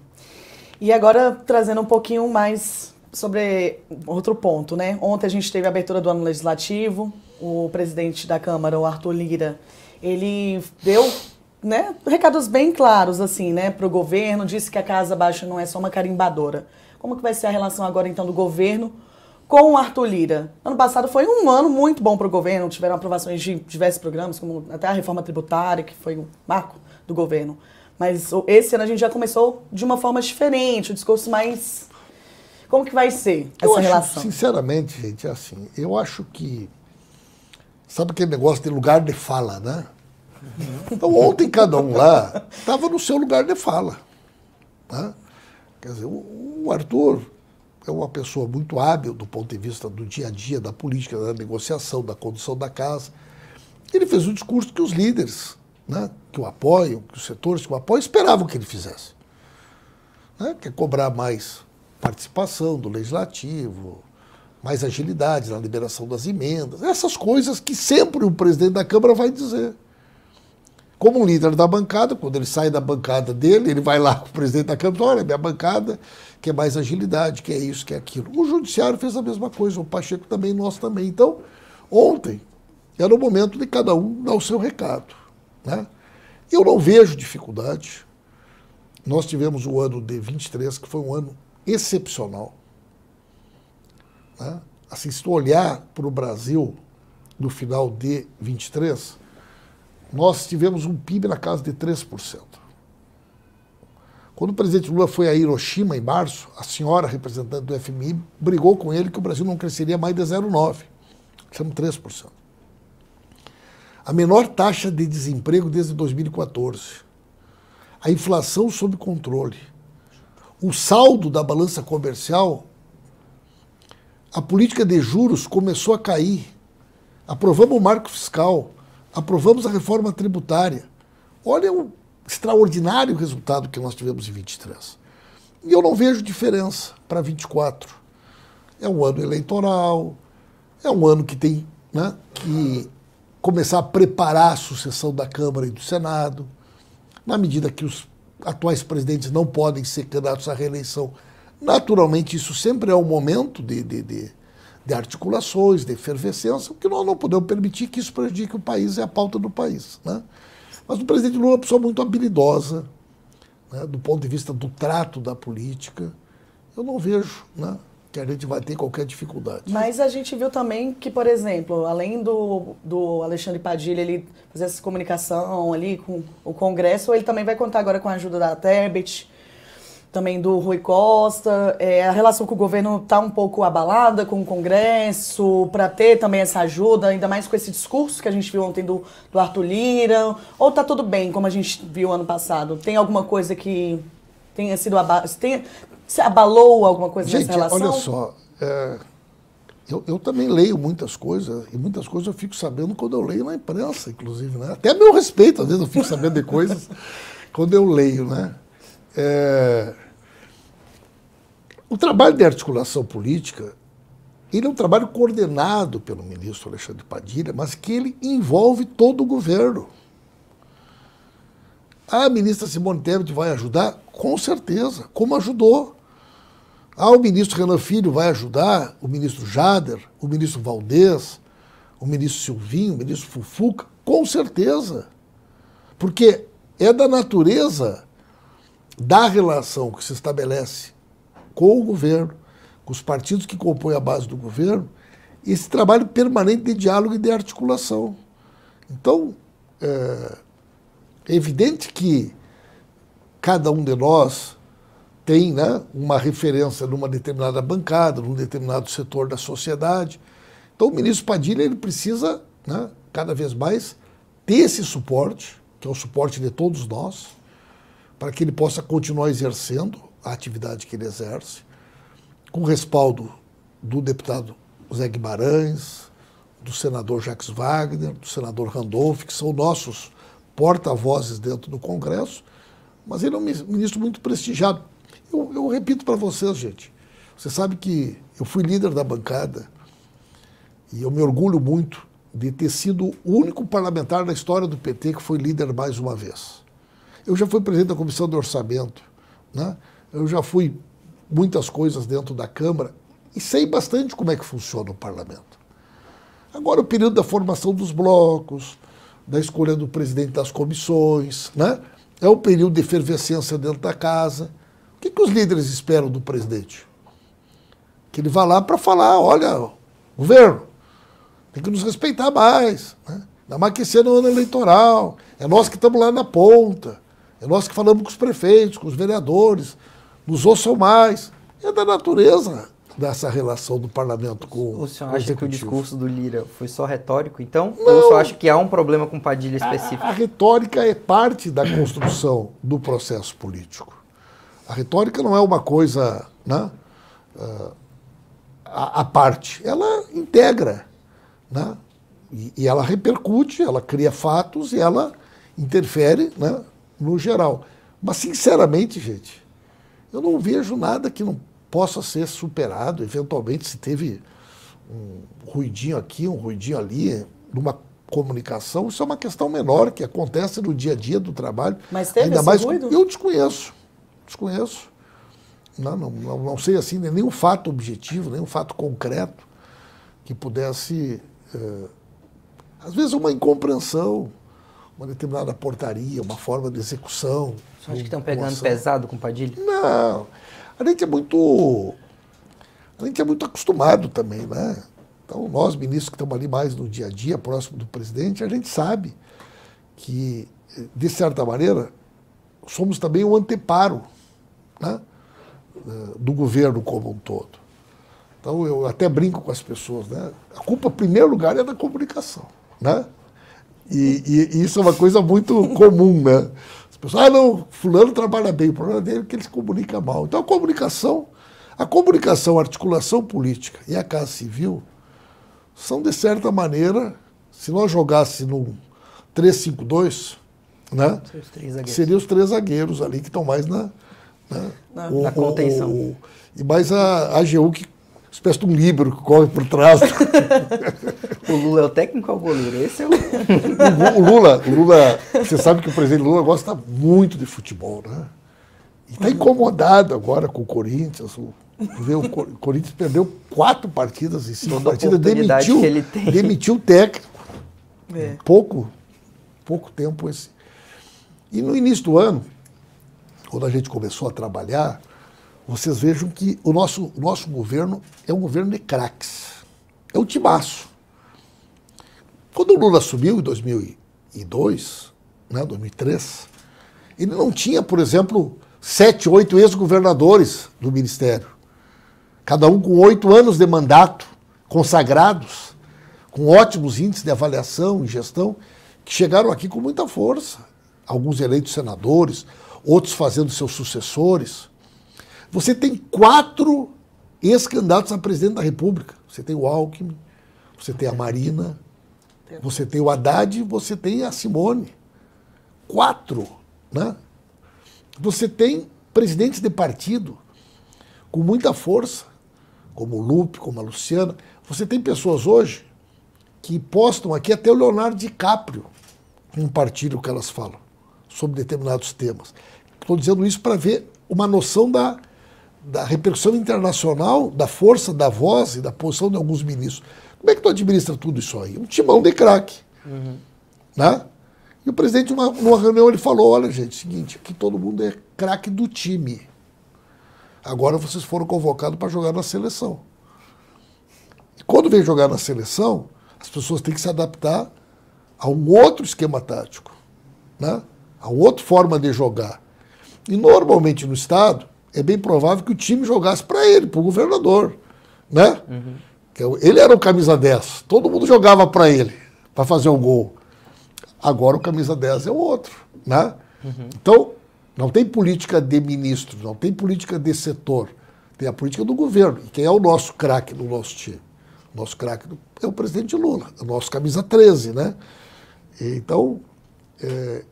[SPEAKER 2] E agora trazendo um pouquinho mais sobre outro ponto, né? Ontem a gente teve a abertura do ano legislativo, o presidente da Câmara, o Arthur Lira, ele deu né, recados bem claros assim, né, para o governo, disse que a Casa Baixa não é só uma carimbadora. Como que vai ser a relação agora então do governo com o Arthur Lira? Ano passado foi um ano muito bom para o governo, tiveram aprovações de diversos programas, como até a reforma tributária, que foi um marco do governo. Mas esse ano a gente já começou de uma forma diferente, o discurso mais. Como que vai ser essa
[SPEAKER 3] eu
[SPEAKER 2] relação?
[SPEAKER 3] Acho, sinceramente, gente, é assim. Eu acho que. Sabe aquele negócio de lugar de fala, né? Então, ontem cada um lá estava no seu lugar de fala. Né? Quer dizer, o Arthur é uma pessoa muito hábil do ponto de vista do dia a dia, da política, da negociação, da condução da casa. Ele fez um discurso que os líderes né, que o apoiam, que os setores que o apoiam, esperavam que ele fizesse. Né, que é cobrar mais participação do legislativo, mais agilidade na liberação das emendas, essas coisas que sempre o presidente da Câmara vai dizer. Como um líder da bancada, quando ele sai da bancada dele, ele vai lá (laughs) com o presidente da Câmara e olha, minha bancada quer mais agilidade, quer isso, quer aquilo. O Judiciário fez a mesma coisa, o Pacheco também, nós também. Então, ontem era o momento de cada um dar o seu recado. Né? Eu não vejo dificuldade. Nós tivemos o ano de 23, que foi um ano excepcional. Né? Assim, se tu olhar para o Brasil no final de 23, nós tivemos um PIB na casa de 3%. Quando o presidente Lula foi a Hiroshima em março, a senhora representante do FMI brigou com ele que o Brasil não cresceria mais de 0,9%. Chama 3% a menor taxa de desemprego desde 2014. a inflação sob controle, o saldo da balança comercial, a política de juros começou a cair. Aprovamos o marco fiscal, aprovamos a reforma tributária. Olha o extraordinário resultado que nós tivemos em 23. E eu não vejo diferença para 24. É um ano eleitoral, é um ano que tem né, que começar a preparar a sucessão da Câmara e do Senado, na medida que os atuais presidentes não podem ser candidatos à reeleição. Naturalmente, isso sempre é um momento de, de, de, de articulações, de efervescência, porque nós não podemos permitir que isso prejudique o país e a pauta do país. Né? Mas o presidente Lula é uma pessoa muito habilidosa, né, do ponto de vista do trato da política. Eu não vejo né, que a gente vai ter qualquer dificuldade.
[SPEAKER 2] Mas a gente viu também que, por exemplo, além do, do Alexandre Padilha ele fazer essa comunicação ali com o Congresso, ele também vai contar agora com a ajuda da Tebet, também do Rui Costa. É, a relação com o governo está um pouco abalada com o Congresso, para ter também essa ajuda, ainda mais com esse discurso que a gente viu ontem do, do Arthur Lira. Ou está tudo bem, como a gente viu ano passado? Tem alguma coisa que tenha sido abalada? Se abalou alguma coisa
[SPEAKER 3] gente,
[SPEAKER 2] nessa relação?
[SPEAKER 3] Olha só, é, eu, eu, também leio muitas coisas, e muitas coisas eu fico sabendo quando eu leio na imprensa, inclusive. Né? Até a meu respeito, às vezes eu fico sabendo de coisas (laughs) quando eu leio. Né? É, o trabalho de articulação política, ele é um trabalho coordenado pelo ministro Alexandre Padilha, mas que ele envolve todo o governo. A ministra Simone Tebet vai ajudar? Com certeza, como ajudou. Ah, o ministro Renan Filho vai ajudar, o ministro Jader, o ministro Valdez, o ministro Silvinho, o ministro Fufuca? Com certeza. Porque é da natureza da relação que se estabelece com o governo, com os partidos que compõem a base do governo, esse trabalho permanente de diálogo e de articulação. Então, é, é evidente que cada um de nós tem né, uma referência numa determinada bancada, num determinado setor da sociedade. Então, o ministro Padilha ele precisa, né, cada vez mais, ter esse suporte, que é o suporte de todos nós, para que ele possa continuar exercendo a atividade que ele exerce, com respaldo do deputado Zé Guimarães, do senador Jacques Wagner, do senador Randolph, que são nossos porta-vozes dentro do Congresso, mas ele é um ministro muito prestigiado. Eu, eu repito para vocês, gente, você sabe que eu fui líder da bancada e eu me orgulho muito de ter sido o único parlamentar da história do PT que foi líder mais uma vez. Eu já fui presidente da Comissão de Orçamento, né? Eu já fui muitas coisas dentro da Câmara e sei bastante como é que funciona o parlamento. Agora, o período da formação dos blocos, da escolha do presidente das comissões, né? é o período de efervescência dentro da casa. O que, que os líderes esperam do presidente? Que ele vá lá para falar: olha, governo, tem que nos respeitar mais. Né? Ainda mais que é ano eleitoral. É nós que estamos lá na ponta. É nós que falamos com os prefeitos, com os vereadores, nos ouçam mais. É da natureza dessa relação do parlamento com
[SPEAKER 1] o senhor acha que o discurso do Lira foi só retórico, então? Não, ou o senhor acha que há um problema com Padilha específico?
[SPEAKER 3] A, a retórica é parte da construção do processo político. A retórica não é uma coisa né, a, a parte, ela integra, né, e, e, ela repercute, ela cria fatos e ela interfere né, no geral. Mas, sinceramente, gente, eu não vejo nada que não possa ser superado. Eventualmente, se teve um ruidinho aqui, um ruidinho ali, numa comunicação, isso é uma questão menor que acontece no dia a dia do trabalho.
[SPEAKER 2] Mas teve
[SPEAKER 3] Ainda mais
[SPEAKER 2] ruído?
[SPEAKER 3] Eu desconheço. Desconheço. Não, não, não, não sei assim nenhum fato objetivo, nenhum fato concreto que pudesse. Eh, às vezes uma incompreensão, uma determinada portaria, uma forma de execução.
[SPEAKER 1] Você acha que estão pegando pesado com Padilha?
[SPEAKER 3] Não. A gente é muito. A gente é muito acostumado também, né? Então, nós, ministros que estamos ali mais no dia a dia, próximo do presidente, a gente sabe que, de certa maneira, somos também um anteparo né? do governo como um todo. Então, eu até brinco com as pessoas, né? A culpa, em primeiro lugar, é da comunicação, né? E, e, e isso é uma coisa muito comum, né? As pessoas, ah, não, fulano trabalha bem, o problema dele é que ele se comunica mal. Então a comunicação, a comunicação, a articulação política e a Casa Civil são, de certa maneira, se nós jogássemos num 3-5-2, né?
[SPEAKER 1] Os
[SPEAKER 3] Seriam os três zagueiros ali que estão mais na,
[SPEAKER 1] né? na, o, na contenção. O, o,
[SPEAKER 3] e mais a AGU que espécie de um livro que corre por trás. (laughs)
[SPEAKER 1] o Lula é o técnico ou o goleiro? Esse é o...
[SPEAKER 3] o, Lula. O Lula, você sabe que o presidente Lula gosta muito de futebol, né? E está incomodado agora com o Corinthians. O, o Corinthians perdeu quatro partidas em cinco partidas, demitiu, demitiu o técnico. É. Pouco, pouco tempo esse. E no início do ano, quando a gente começou a trabalhar, vocês vejam que o nosso, o nosso governo é um governo de craques. É um timaço. Quando o Lula assumiu em 2002, né, 2003, ele não tinha, por exemplo, sete, oito ex-governadores do ministério. Cada um com oito anos de mandato, consagrados, com ótimos índices de avaliação e gestão, que chegaram aqui com muita força. Alguns eleitos senadores, outros fazendo seus sucessores. Você tem quatro ex-candidatos a presidente da República. Você tem o Alckmin, você tem a Marina, você tem o Haddad e você tem a Simone. Quatro. Né? Você tem presidentes de partido com muita força, como o Lupe, como a Luciana. Você tem pessoas hoje que postam aqui até o Leonardo DiCaprio um partido que elas falam sobre determinados temas. Estou dizendo isso para ver uma noção da, da repercussão internacional, da força da voz e da posição de alguns ministros. Como é que tu administra tudo isso aí? Um timão de craque. Uhum. Né? E o presidente, numa, numa reunião, ele falou: olha, gente, seguinte, aqui todo mundo é craque do time. Agora vocês foram convocados para jogar na seleção. E quando vem jogar na seleção, as pessoas têm que se adaptar a um outro esquema tático, né? a outra forma de jogar. E normalmente no Estado, é bem provável que o time jogasse para ele, para o governador. Né? Uhum. Ele era o camisa 10, todo mundo jogava para ele, para fazer o gol. Agora o camisa 10 é o outro. Né? Uhum. Então, não tem política de ministro, não tem política de setor, tem a política do governo. E quem é o nosso craque no nosso time? O nosso craque é o presidente Lula, o nosso camisa 13. Né? Então, é,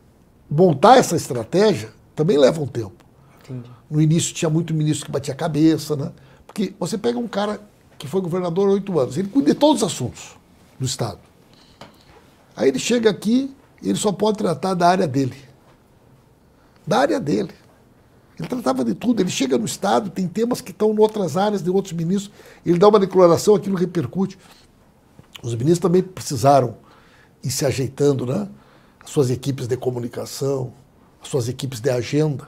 [SPEAKER 3] montar essa estratégia também leva um tempo. Entendi. No início tinha muito ministro que batia a cabeça, né? Porque você pega um cara que foi governador há oito anos, ele cuida de todos os assuntos do Estado. Aí ele chega aqui ele só pode tratar da área dele. Da área dele. Ele tratava de tudo. Ele chega no Estado, tem temas que estão em outras áreas de outros ministros. Ele dá uma declaração, aquilo repercute. Os ministros também precisaram ir se ajeitando, né? As suas equipes de comunicação, as suas equipes de agenda.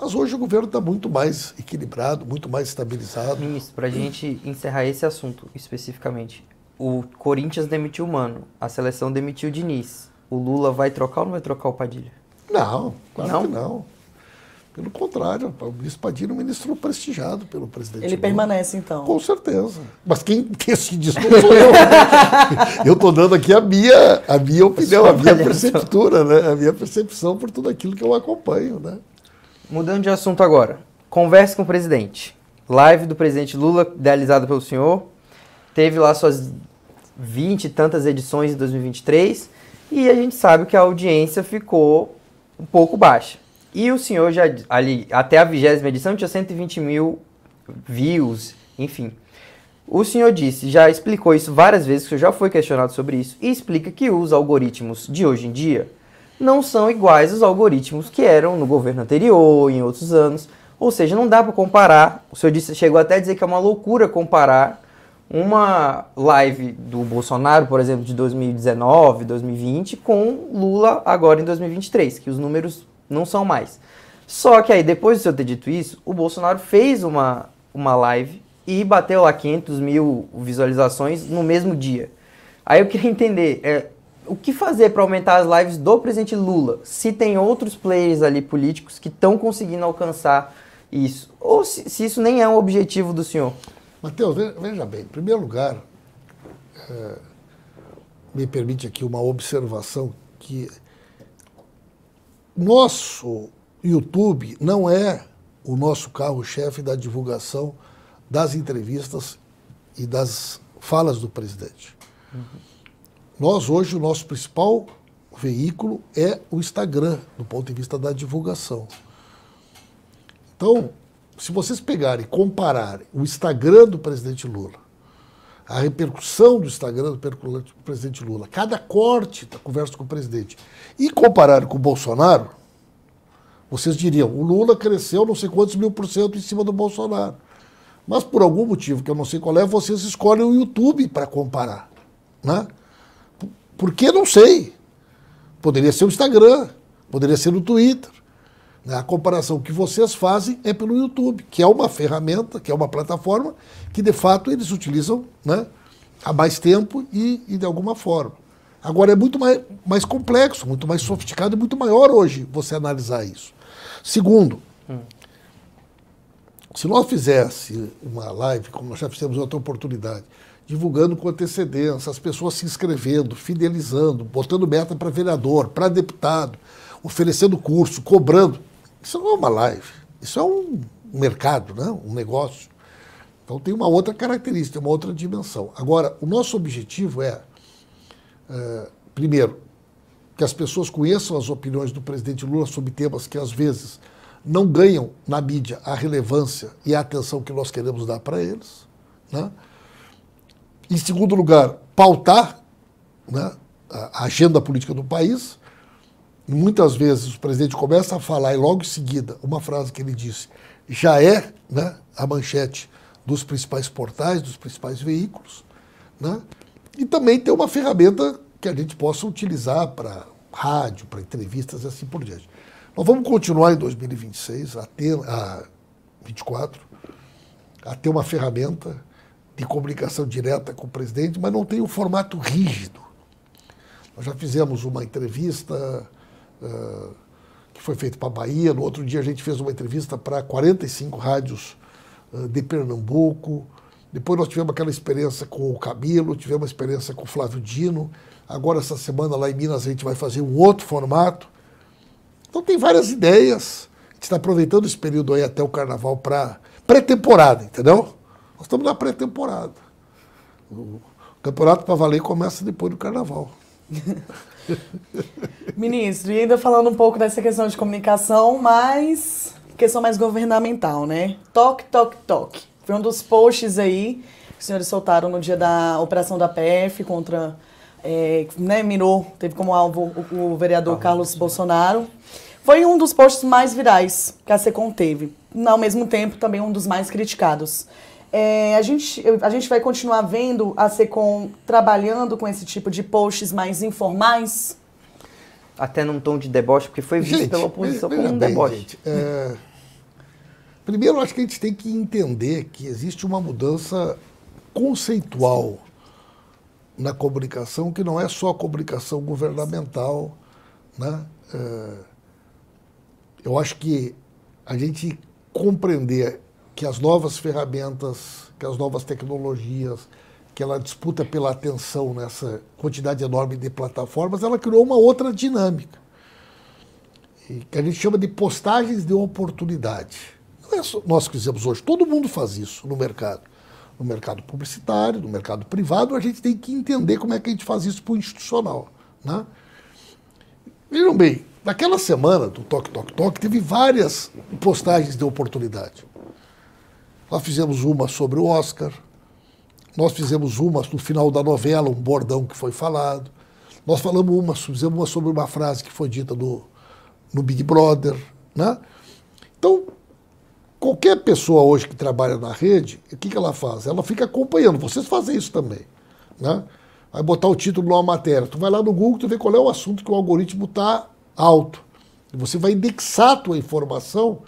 [SPEAKER 3] Mas hoje o governo está muito mais equilibrado, muito mais estabilizado.
[SPEAKER 1] Ministro, para a gente encerrar esse assunto especificamente, o Corinthians demitiu o Mano, a seleção demitiu o Diniz. O Lula vai trocar ou não vai trocar o Padilha?
[SPEAKER 3] Não, claro não? que não. Pelo contrário, o ministro Padilha é um ministro prestigiado pelo presidente.
[SPEAKER 2] Ele
[SPEAKER 3] Lula.
[SPEAKER 2] permanece, então.
[SPEAKER 3] Com certeza. Mas quem decide isso não sou eu. (laughs) eu estou dando aqui a minha, a minha opinião, a minha perceptura, né? a minha percepção por tudo aquilo que eu acompanho. Né?
[SPEAKER 1] Mudando de assunto agora. Converse com o presidente. Live do presidente Lula, idealizada pelo senhor. Teve lá suas 20 e tantas edições em 2023. E a gente sabe que a audiência ficou um pouco baixa. E o senhor já, ali, até a vigésima edição, tinha 120 mil views, enfim. O senhor disse, já explicou isso várias vezes, que já foi questionado sobre isso, e explica que os algoritmos de hoje em dia não são iguais aos algoritmos que eram no governo anterior, em outros anos. Ou seja, não dá para comparar. O senhor disse, chegou até a dizer que é uma loucura comparar uma live do Bolsonaro, por exemplo, de 2019, 2020, com Lula agora em 2023, que os números não são mais. Só que aí, depois do senhor ter dito isso, o Bolsonaro fez uma, uma live e bateu lá 500 mil visualizações no mesmo dia. Aí eu queria entender, é, o que fazer para aumentar as lives do presidente Lula? Se tem outros players ali políticos que estão conseguindo alcançar isso? Ou se, se, isso nem é um objetivo do senhor?
[SPEAKER 3] Matheus, veja bem, em primeiro lugar, é, me permite aqui uma observação que nosso YouTube não é o nosso carro-chefe da divulgação das entrevistas e das falas do presidente. Uhum. Nós, hoje, o nosso principal veículo é o Instagram, do ponto de vista da divulgação. Então, se vocês pegarem e compararem o Instagram do presidente Lula, a repercussão do Instagram do presidente Lula, cada corte da conversa com o presidente, e compararem com o Bolsonaro, vocês diriam, o Lula cresceu não sei quantos mil por cento em cima do Bolsonaro. Mas por algum motivo que eu não sei qual é, vocês escolhem o YouTube para comparar. Né? Por que não sei? Poderia ser o Instagram, poderia ser o Twitter. Né? A comparação que vocês fazem é pelo YouTube, que é uma ferramenta, que é uma plataforma que de fato eles utilizam né, há mais tempo e, e de alguma forma. Agora é muito mais, mais complexo, muito mais sofisticado e muito maior hoje você analisar isso. Segundo. Se nós fizesse uma live, como nós já fizemos em outra oportunidade, divulgando com antecedência, as pessoas se inscrevendo, fidelizando, botando meta para vereador, para deputado, oferecendo curso, cobrando. Isso não é uma live, isso é um mercado, né? um negócio. Então tem uma outra característica, uma outra dimensão. Agora, o nosso objetivo é, é primeiro, que as pessoas conheçam as opiniões do presidente Lula sobre temas que às vezes não ganham na mídia a relevância e a atenção que nós queremos dar para eles. Né? Em segundo lugar, pautar né, a agenda política do país. Muitas vezes o presidente começa a falar e logo em seguida, uma frase que ele disse, já é né, a manchete dos principais portais, dos principais veículos. Né? E também ter uma ferramenta que a gente possa utilizar para rádio, para entrevistas e assim por diante. Nós vamos continuar em 2026 a ter, a 24, a ter uma ferramenta de comunicação direta com o presidente, mas não tem um formato rígido. Nós já fizemos uma entrevista uh, que foi feita para a Bahia, no outro dia a gente fez uma entrevista para 45 rádios uh, de Pernambuco, depois nós tivemos aquela experiência com o Camilo, tivemos uma experiência com o Flávio Dino. Agora, essa semana, lá em Minas, a gente vai fazer um outro formato. Então, tem várias ideias. A gente está aproveitando esse período aí até o carnaval para pré-temporada, entendeu? Nós estamos na pré-temporada. O campeonato para valer começa depois do carnaval. (laughs)
[SPEAKER 2] Ministro, e ainda falando um pouco dessa questão de comunicação, mas questão mais governamental, né? Toque, toque, toque. Foi um dos posts aí que os senhores soltaram no dia da operação da PF contra. É, né, mirou, teve como alvo o, o vereador ah, Carlos sim. Bolsonaro. Foi um dos posts mais virais que a SECOM teve. Ao mesmo tempo, também um dos mais criticados. É, a, gente, a gente vai continuar vendo a SECOM trabalhando com esse tipo de posts mais informais?
[SPEAKER 1] Até num tom de deboche, porque foi visto gente, pela oposição como um bem, deboche. Gente, é
[SPEAKER 3] Primeiro, acho que a gente tem que entender que existe uma mudança conceitual na comunicação, que não é só a comunicação governamental. Né? É, eu acho que a gente compreender que as novas ferramentas, que as novas tecnologias, que ela disputa pela atenção nessa quantidade enorme de plataformas, ela criou uma outra dinâmica, que a gente chama de postagens de oportunidade. Não é só nós que fizemos hoje, todo mundo faz isso no mercado. No mercado publicitário, no mercado privado, a gente tem que entender como é que a gente faz isso para o institucional. Né? Vejam bem, naquela semana do Toque, Toque, Toque, teve várias postagens de oportunidade. Nós fizemos uma sobre o Oscar, nós fizemos uma no final da novela, um bordão que foi falado. Nós falamos uma, fizemos uma sobre uma frase que foi dita no, no Big Brother. Né? Então, Qualquer pessoa hoje que trabalha na rede, o que, que ela faz? Ela fica acompanhando. Vocês fazem isso também. Né? Vai botar o título numa matéria. Tu vai lá no Google, tu vê qual é o assunto que o algoritmo está alto. E você vai indexar a tua informação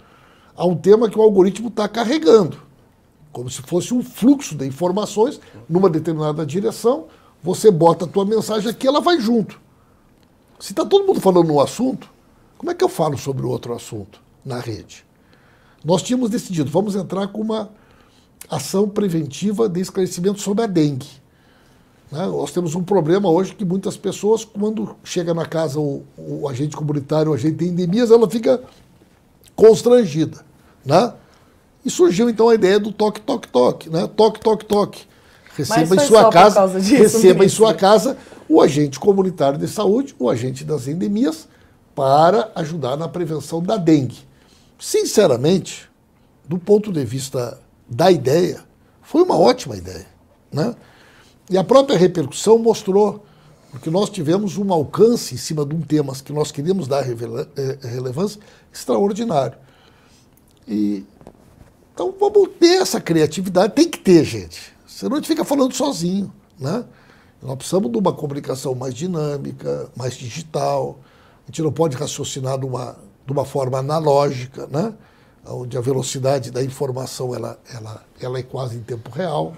[SPEAKER 3] a um tema que o algoritmo está carregando. Como se fosse um fluxo de informações numa determinada direção. Você bota a tua mensagem aqui, ela vai junto. Se está todo mundo falando no assunto, como é que eu falo sobre outro assunto na rede? Nós tínhamos decidido, vamos entrar com uma ação preventiva de esclarecimento sobre a dengue. Né? Nós temos um problema hoje que muitas pessoas, quando chega na casa o, o agente comunitário, o agente de endemias, ela fica constrangida. Né? E surgiu então a ideia do toque, toque, toque. Né? Toque, toque, toque. Receba em sua casa, disso, receba em sua casa o agente comunitário de saúde, o agente das endemias, para ajudar na prevenção da dengue. Sinceramente, do ponto de vista da ideia, foi uma ótima ideia. Né? E a própria repercussão mostrou, porque nós tivemos um alcance em cima de um tema que nós queríamos dar eh, relevância extraordinário. E, então vamos ter essa criatividade, tem que ter, gente. Senão a gente fica falando sozinho. Né? Nós precisamos de uma comunicação mais dinâmica, mais digital. A gente não pode raciocinar de uma, de uma forma analógica, né? onde a velocidade da informação ela, ela, ela é quase em tempo real.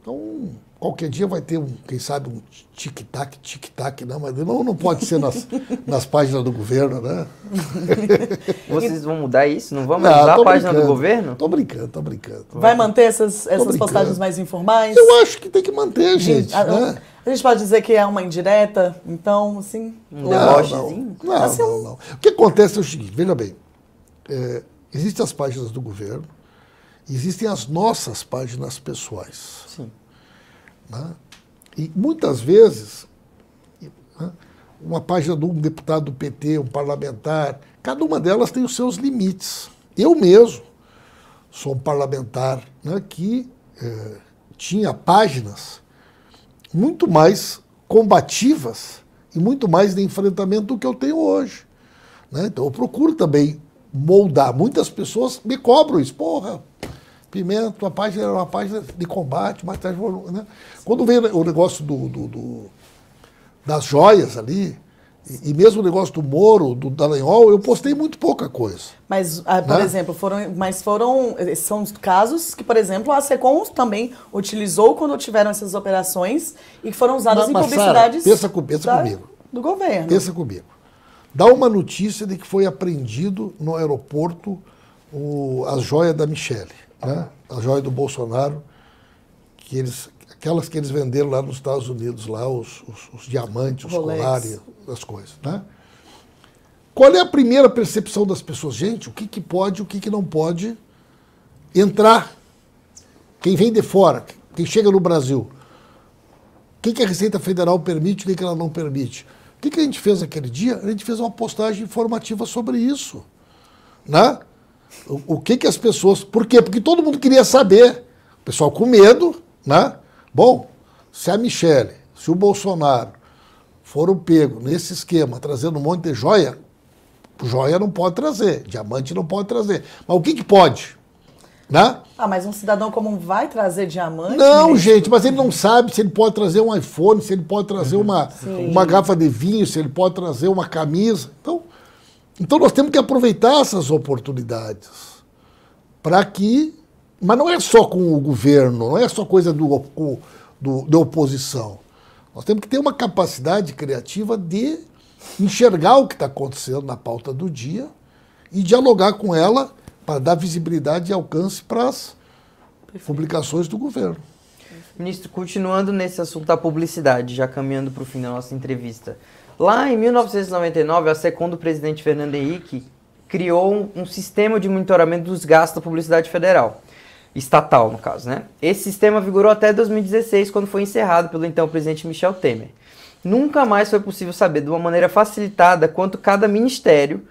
[SPEAKER 3] Então, qualquer dia vai ter, um, quem sabe, um tic-tac, tic-tac, não, mas não, não pode ser nas, (laughs) nas páginas do governo, né? (laughs)
[SPEAKER 1] Vocês vão mudar isso? Não vamos usar a página do governo?
[SPEAKER 3] Tô brincando, tô brincando.
[SPEAKER 2] Vai manter essas, essas postagens mais informais?
[SPEAKER 3] Eu acho que tem que manter, gente.
[SPEAKER 2] A,
[SPEAKER 3] né?
[SPEAKER 2] a gente pode dizer que é uma indireta, então, assim...
[SPEAKER 1] Um debochezinho?
[SPEAKER 3] Não, não, assim, não, não, O que acontece é o seguinte, veja bem, é, existem as páginas do governo, existem as nossas páginas pessoais.
[SPEAKER 1] Sim.
[SPEAKER 3] Né? E muitas vezes, né, uma página de um deputado do PT, um parlamentar, cada uma delas tem os seus limites. Eu mesmo sou um parlamentar né, que é, tinha páginas muito mais combativas e muito mais de enfrentamento do que eu tenho hoje. Né? Então eu procuro também moldar. Muitas pessoas me cobram isso. Porra, Pimenta, a página era uma página de combate, mas né? quando veio o negócio do, do, do das joias ali, e, e, mesmo o negócio do Moro, do Dallagnol, eu postei muito pouca coisa.
[SPEAKER 2] Mas, ah, por né? exemplo, foram, mas foram, são casos que, por exemplo, a SECOM também utilizou quando tiveram essas operações e que foram usadas mas, em publicidades
[SPEAKER 3] Sarah, pensa, pensa
[SPEAKER 2] da,
[SPEAKER 3] comigo.
[SPEAKER 2] do governo.
[SPEAKER 3] Pensa comigo. Dá uma notícia de que foi apreendido no aeroporto o, a joia da Michelle né? a joia do Bolsonaro, que eles, aquelas que eles venderam lá nos Estados Unidos, lá, os, os, os diamantes, os colares, as coisas. Né? Qual é a primeira percepção das pessoas? Gente, o que, que pode o que, que não pode entrar? Quem vem de fora, quem chega no Brasil. O que, que a Receita Federal permite, o que, que ela não permite? O que, que a gente fez aquele dia? A gente fez uma postagem informativa sobre isso. Né? O, o, que que as pessoas... Por quê? Porque todo mundo queria saber. O pessoal com medo, né? Bom, se a Michelle, se o Bolsonaro foram pego nesse esquema, trazendo um monte de joia, joia não pode trazer, diamante não pode trazer. Mas o que que pode? Né?
[SPEAKER 2] Ah, mas um cidadão comum vai trazer diamante?
[SPEAKER 3] Não, mesmo? gente, mas ele não sabe se ele pode trazer um iPhone, se ele pode trazer uhum. uma, uma garrafa de vinho, se ele pode trazer uma camisa. Então, então nós temos que aproveitar essas oportunidades para que. Mas não é só com o governo, não é só coisa do, do, da oposição. Nós temos que ter uma capacidade criativa de enxergar o que está acontecendo na pauta do dia e dialogar com ela para dar visibilidade e alcance para as publicações do governo.
[SPEAKER 1] Ministro, continuando nesse assunto da publicidade, já caminhando para o fim da nossa entrevista. Lá em 1999, a SECOM do presidente Fernando Henrique criou um, um, sistema de monitoramento dos gastos da publicidade federal, estatal no caso, né? Esse sistema vigorou até 2016, quando foi encerrado pelo então presidente Michel Temer. Nunca mais foi possível saber de uma maneira facilitada quanto cada ministério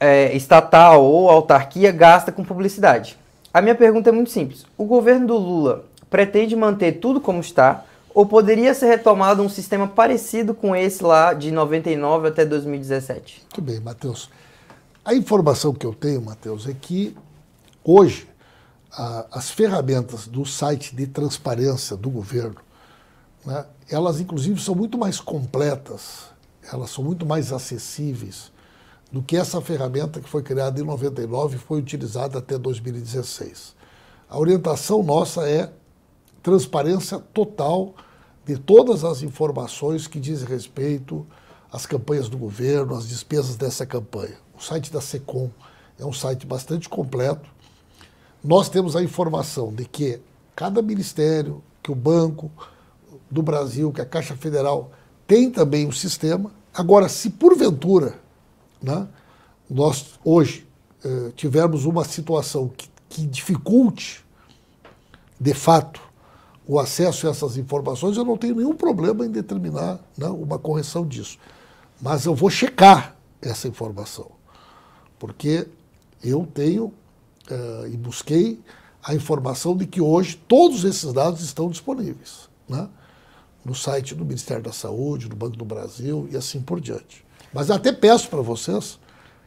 [SPEAKER 1] é, estatal ou autarquia gasta com publicidade. A minha pergunta é muito simples: o governo do Lula pretende manter tudo como está? Ou poderia ser retomado um sistema parecido com esse lá de 99 até 2017?
[SPEAKER 3] Muito bem, Matheus. A informação que eu tenho, Matheus, é que hoje a, as ferramentas do site de transparência do governo, né, elas inclusive são muito mais completas, elas são muito mais acessíveis do que essa ferramenta que foi criada em 99 e foi utilizada até 2016. A orientação nossa é transparência total de todas as informações que dizem respeito às campanhas do governo, às despesas dessa campanha. O site da SECOM é um site bastante completo. Nós temos a informação de que cada ministério, que o banco, do Brasil, que a Caixa Federal tem também um sistema. Agora, se porventura né, nós hoje eh, tivermos uma situação que, que dificulte, de fato, o acesso a essas informações, eu não tenho nenhum problema em determinar né, uma correção disso. Mas eu vou checar essa informação, porque eu tenho uh, e busquei a informação de que hoje todos esses dados estão disponíveis né, no site do Ministério da Saúde, do Banco do Brasil e assim por diante. Mas até peço para vocês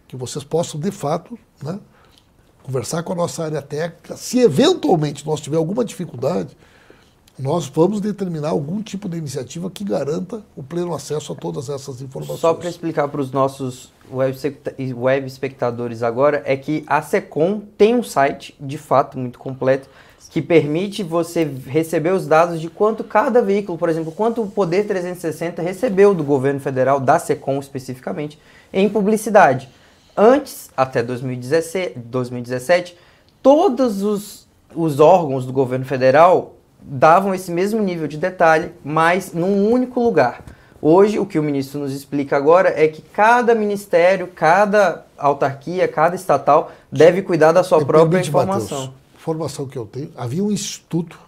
[SPEAKER 3] que vocês possam, de fato, né, conversar com a nossa área técnica. Se eventualmente nós tivermos alguma dificuldade, nós vamos determinar algum tipo de iniciativa que garanta o pleno acesso a todas essas informações.
[SPEAKER 1] Só para explicar para os nossos web espectadores agora, é que a SECOM tem um site, de fato, muito completo, que permite você receber os dados de quanto cada veículo, por exemplo, quanto o Poder 360 recebeu do governo federal, da SECOM especificamente, em publicidade. Antes, até 2017, 2017 todos os, os órgãos do governo federal davam esse mesmo nível de detalhe, mas num único lugar. Hoje, o que o ministro nos explica agora é que cada ministério, cada autarquia, cada estatal deve cuidar da sua própria informação. Mateus,
[SPEAKER 3] informação que eu tenho, havia um instituto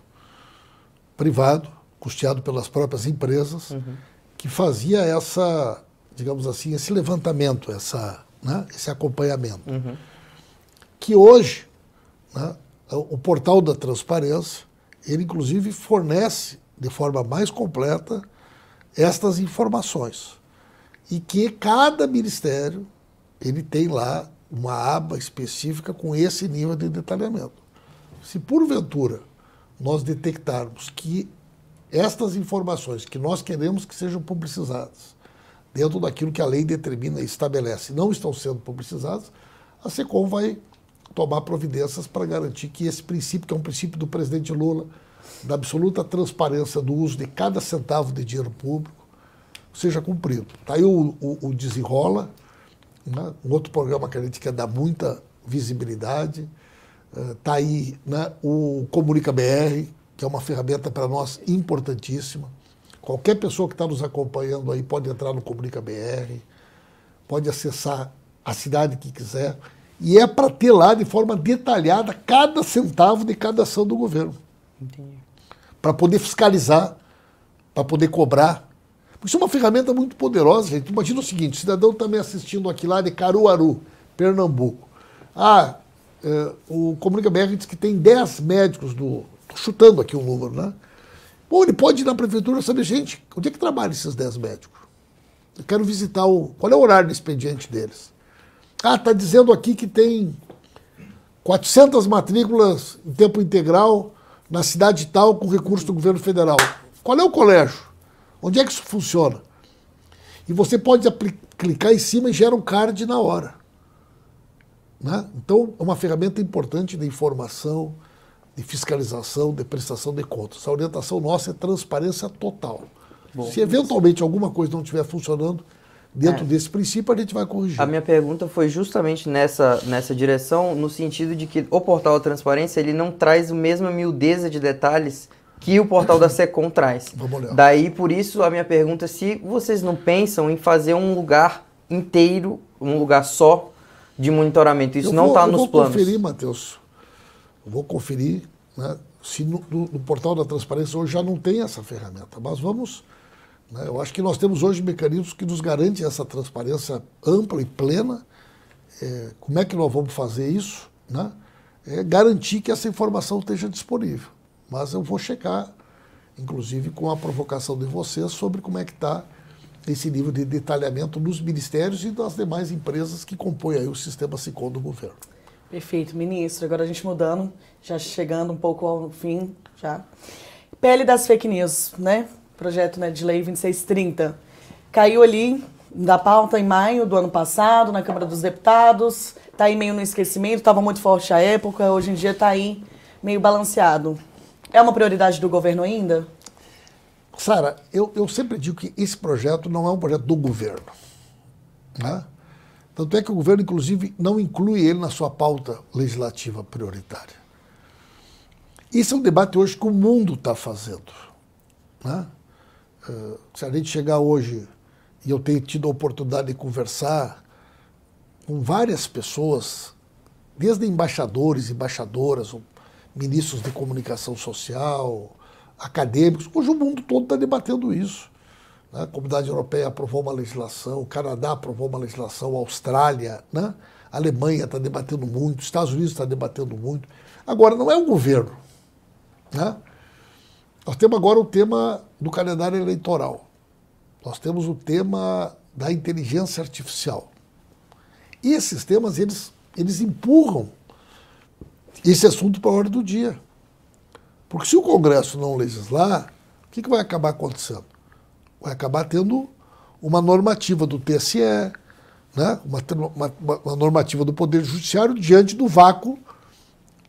[SPEAKER 3] privado, custeado pelas próprias empresas, uhum. que fazia essa, digamos assim, esse levantamento, essa, né, esse acompanhamento. Uhum. Que hoje, né, o portal da transparência, ele inclusive fornece de forma mais completa estas informações. E que cada ministério ele tem lá uma aba específica com esse nível de detalhamento. Se porventura nós detectarmos que estas informações que nós queremos que sejam publicizadas dentro daquilo que a lei determina e estabelece não estão sendo publicizadas, a SECOM vai tomar providências para garantir que esse princípio, que é um princípio do presidente Lula, da absoluta transparência do uso de cada centavo de dinheiro público, seja cumprido. Está aí o, o, o Desenrola, né? um outro programa que a gente quer dar muita visibilidade. Está uh, aí né, o Comunica BR, que é uma ferramenta para nós importantíssima. Qualquer pessoa que está nos acompanhando aí pode entrar no Comunica BR, pode acessar a cidade que quiser e é para ter lá de forma detalhada cada centavo de cada ação do governo. Para poder fiscalizar, para poder cobrar. Isso é uma ferramenta muito poderosa, gente. Imagina o seguinte: o cidadão também assistindo aqui lá de Caruaru, Pernambuco. Ah, é, o Comunica BR diz que tem 10 médicos do. Estou chutando aqui o um número, né? Bom, ele pode ir na prefeitura e saber, gente, onde é que trabalham esses 10 médicos? Eu quero visitar o. Qual é o horário do expediente deles? Ah, está dizendo aqui que tem 400 matrículas em tempo integral na cidade tal com recurso do governo federal. Qual é o colégio? Onde é que isso funciona? E você pode clicar em cima e gera um card na hora. Né? Então, é uma ferramenta importante de informação, de fiscalização, de prestação de contas. A orientação nossa é transparência total. Bom, Se eventualmente alguma coisa não estiver funcionando, Dentro é. desse princípio, a gente vai corrigir.
[SPEAKER 1] A minha pergunta foi justamente nessa, nessa direção, no sentido de que o portal da transparência ele não traz a mesma miudeza de detalhes que o portal da Secom (coughs) traz.
[SPEAKER 3] Vamos olhar.
[SPEAKER 1] Daí, por isso, a minha pergunta é se vocês não pensam em fazer um lugar inteiro, um lugar só de monitoramento. Isso eu não está nos planos.
[SPEAKER 3] Eu vou conferir, Matheus. vou conferir né, se no, no, no portal da transparência hoje já não tem essa ferramenta. Mas vamos? Eu acho que nós temos hoje mecanismos que nos garantem essa transparência ampla e plena. É, como é que nós vamos fazer isso? Né? É garantir que essa informação esteja disponível. Mas eu vou checar, inclusive com a provocação de vocês, sobre como é que está esse nível de detalhamento nos ministérios e das demais empresas que compõem aí o sistema SICOM do governo.
[SPEAKER 2] Perfeito, ministro. Agora a gente mudando, já chegando um pouco ao fim, já. Pele das fake news, né? Projeto né, de lei 2630. Caiu ali da pauta em maio do ano passado, na Câmara dos Deputados, está aí meio no esquecimento, estava muito forte à época, hoje em dia está aí meio balanceado. É uma prioridade do governo ainda?
[SPEAKER 3] Sara, eu, eu sempre digo que esse projeto não é um projeto do governo. Né? Tanto é que o governo, inclusive, não inclui ele na sua pauta legislativa prioritária. Esse é um debate hoje que o mundo está fazendo. Né? Uh, se a gente chegar hoje e eu tenho tido a oportunidade de conversar com várias pessoas, desde embaixadores, embaixadoras, ministros de comunicação social, acadêmicos. Hoje o mundo todo está debatendo isso. Né? A Comunidade Europeia aprovou uma legislação, o Canadá aprovou uma legislação, a Austrália, né? a Alemanha está debatendo muito, os Estados Unidos está debatendo muito. Agora, não é o governo. Né? Nós temos agora o tema do calendário eleitoral. Nós temos o tema da inteligência artificial. E esses temas, eles, eles empurram esse assunto para a ordem do dia. Porque se o Congresso não legislar, o que, que vai acabar acontecendo? Vai acabar tendo uma normativa do TSE, né? uma, uma, uma normativa do Poder Judiciário diante do vácuo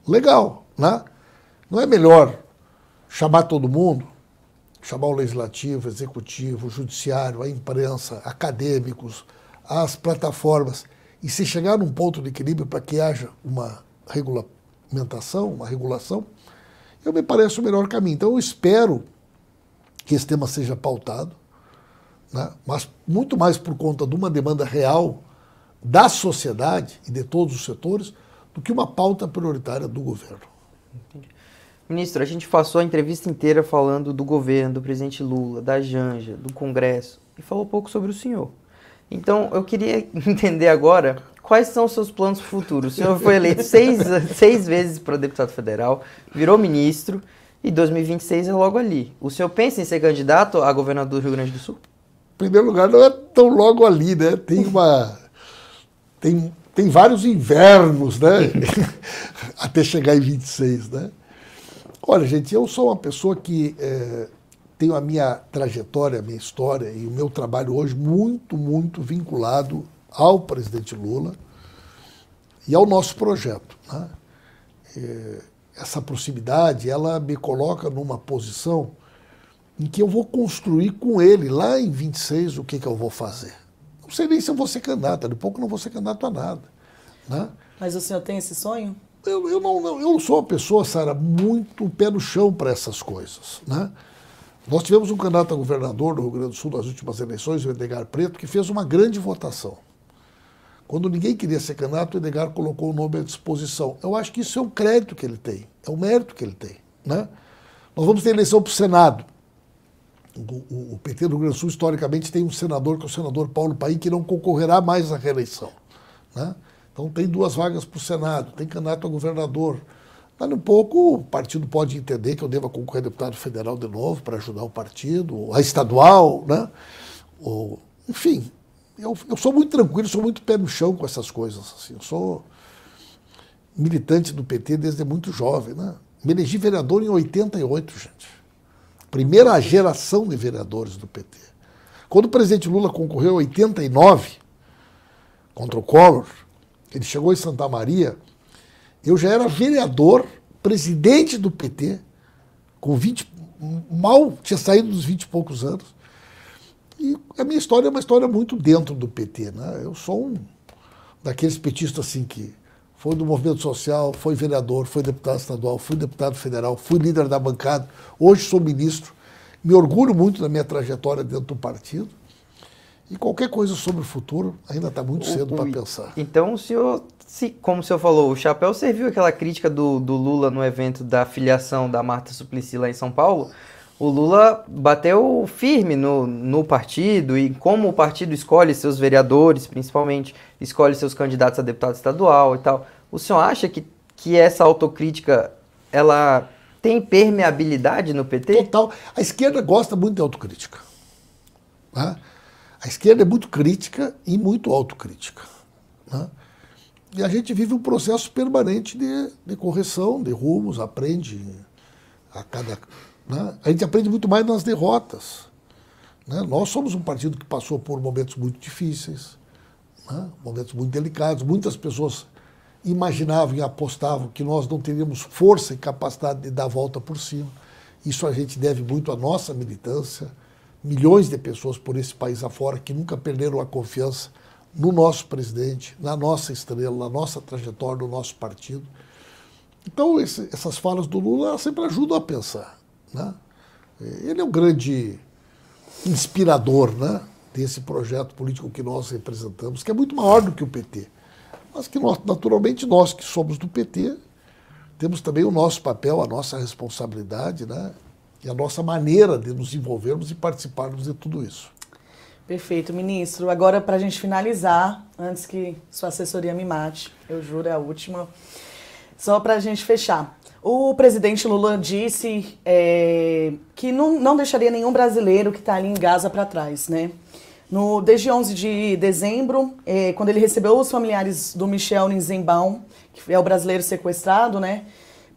[SPEAKER 3] legal. Né? Não é melhor chamar todo mundo, chamar o legislativo, o executivo, o judiciário, a imprensa, acadêmicos, as plataformas, e se chegar num ponto de equilíbrio para que haja uma regulamentação, uma regulação, eu me parece o melhor caminho. Então eu espero que esse tema seja pautado, né? mas muito mais por conta de uma demanda real da sociedade e de todos os setores do que uma pauta prioritária do governo.
[SPEAKER 1] Entendi. Ministro, a gente passou a entrevista inteira falando do governo, do presidente Lula, da Janja, do Congresso, e falou pouco sobre o senhor. Então, eu queria (laughs) entender agora quais são os seus planos futuros. O senhor foi eleito seis, (laughs) seis vezes para deputado federal, virou ministro, e 2026 é logo ali. O senhor pensa em ser candidato a governador do Rio Grande do Sul?
[SPEAKER 3] Em primeiro lugar, não é tão logo ali, né? Tem uma. Tem, tem vários invernos, né? (laughs) Até chegar em 26, né? Olha, gente, eu sou uma pessoa que é, tenho a minha trajetória, a minha história e o meu trabalho hoje muito, muito vinculado ao presidente Lula e ao nosso projeto. Né? É, essa proximidade, ela me coloca numa posição em que eu vou construir com ele, lá em 26, o que, que eu vou fazer. Não sei nem se eu vou ser candidato, de pouco não vou ser candidato a nada. Né?
[SPEAKER 2] Mas o senhor tem esse sonho?
[SPEAKER 3] Eu, eu, não, não, eu sou uma pessoa, Sara, muito pé no chão para essas coisas. Né? Nós tivemos um candidato a governador do Rio Grande do Sul nas últimas eleições, o Edgar Preto, que fez uma grande votação. Quando ninguém queria ser candidato, o Edgar colocou o nome à disposição. Eu acho que isso é um crédito que ele tem, é um mérito que ele tem. Né? Nós vamos ter eleição para o Senado. O, o, PT do Rio Grande do Sul, historicamente, tem um senador, que é o senador Paulo Paim, que não concorrerá mais à reeleição. Né? Então tem duas vagas para o Senado, tem candidato a governador. Mas um pouco o partido pode entender que eu deva concorrer a deputado federal de novo para ajudar o partido, a estadual, né? Ou, enfim, eu, eu sou muito tranquilo, sou muito pé no chão com essas coisas. Assim. Eu sou militante do PT desde muito jovem. Né? Me elegi vereador em 88, gente. Primeira geração de vereadores do PT. Quando o presidente Lula concorreu em 89 contra o Collor, ele chegou em Santa Maria, eu já era vereador, presidente do PT, com 20, mal tinha saído dos 20 e poucos anos. E a minha história é uma história muito dentro do PT. Né? Eu sou um daqueles petistas assim que foi do movimento social, foi vereador, foi deputado estadual, fui deputado federal, fui líder da bancada, hoje sou ministro. Me orgulho muito da minha trajetória dentro do partido. E qualquer coisa sobre o futuro ainda está muito cedo para pensar.
[SPEAKER 1] Então o senhor, se, como o senhor falou, o chapéu serviu aquela crítica do, do Lula no evento da filiação da Marta Suplicy lá em São Paulo. O Lula bateu firme no, no partido e como o partido escolhe seus vereadores, principalmente, escolhe seus candidatos a deputado estadual e tal. O senhor acha que, que essa autocrítica ela tem permeabilidade no PT?
[SPEAKER 3] Total. A esquerda gosta muito de autocrítica. Né? A esquerda é muito crítica e muito autocrítica. Né? E a gente vive um processo permanente de, de correção, de rumos, aprende a cada. Né? A gente aprende muito mais nas derrotas. Né? Nós somos um partido que passou por momentos muito difíceis, né? momentos muito delicados. Muitas pessoas imaginavam e apostavam que nós não teríamos força e capacidade de dar a volta por cima. Isso a gente deve muito à nossa militância, milhões de pessoas por esse país afora que nunca perderam a confiança no nosso presidente, na nossa estrela, na nossa trajetória, no nosso partido. Então, esse, essas falas do Lula sempre ajudam a pensar. Né? Ele é um grande inspirador né, desse projeto político que nós representamos, que é muito maior do que o PT. Mas que nós, naturalmente nós que somos do PT temos também o nosso papel, a nossa responsabilidade, né? E a nossa maneira de nos envolvermos e participarmos de tudo isso.
[SPEAKER 2] Perfeito, ministro. Agora, para a gente finalizar, antes que sua assessoria me mate, eu juro, é a última, só para a gente fechar. O presidente Lula disse é, que não, não deixaria nenhum brasileiro que está ali em Gaza para trás, né? No, desde 11 de dezembro, é, quando ele recebeu os familiares do Michel Ninzenbaum, que é o brasileiro sequestrado, né?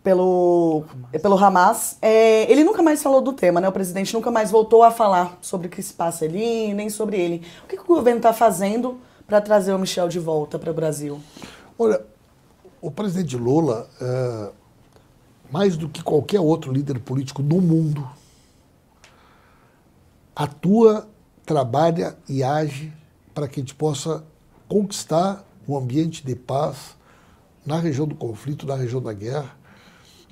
[SPEAKER 2] Pelo, pelo Hamas. É, ele nunca mais falou do tema, né? O presidente nunca mais voltou a falar sobre o que se passa ali, nem sobre ele. O que, que o governo está fazendo para trazer o Michel de volta para o Brasil?
[SPEAKER 3] Olha, o presidente Lula, é, mais do que qualquer outro líder político do mundo, atua, trabalha e age para que a gente possa conquistar um ambiente de paz na região do conflito, na região da guerra.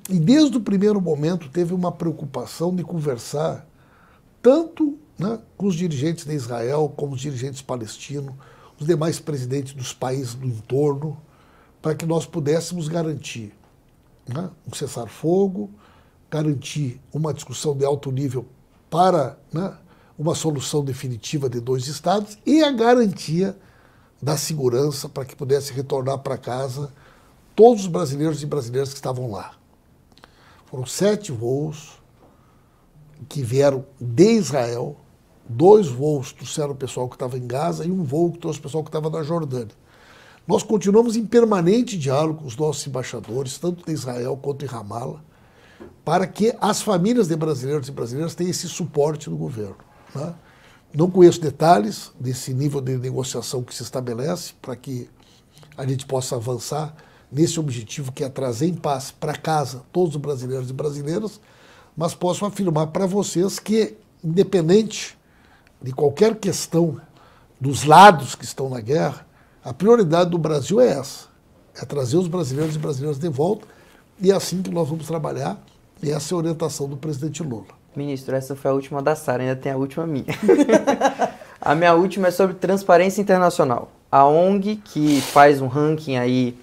[SPEAKER 3] E desde o primeiro momento teve uma preocupação de conversar tanto né, com os dirigentes de Israel, como os dirigentes palestinos, os demais presidentes dos países do entorno, para que nós pudéssemos garantir né, um cessar-fogo, garantir uma discussão de alto nível para né, uma solução definitiva de dois estados e a garantia da segurança para que pudesse retornar para casa todos os brasileiros e brasileiras que estavam lá. Foram sete voos que vieram de Israel, dois voos trouxeram o pessoal que estava em Gaza e um voo que trouxe o pessoal que estava na Jordânia. Nós continuamos em permanente diálogo com os nossos embaixadores, tanto de Israel quanto em Ramallah, para que as famílias de brasileiros e brasileiras tenham esse suporte do governo. Né? Não conheço detalhes desse nível de negociação que se estabelece para que a gente possa avançar nesse objetivo que é trazer em paz para casa todos os brasileiros e brasileiras, mas posso afirmar para vocês que, independente de qualquer questão dos lados que estão na guerra, a prioridade do Brasil é essa: é trazer os brasileiros e brasileiras de volta, e é assim que nós vamos trabalhar, e essa é a orientação do presidente Lula.
[SPEAKER 1] Ministro, essa foi a última da Sara, ainda tem a última minha. (laughs) a minha última é sobre transparência internacional. A ONG, que faz um ranking aí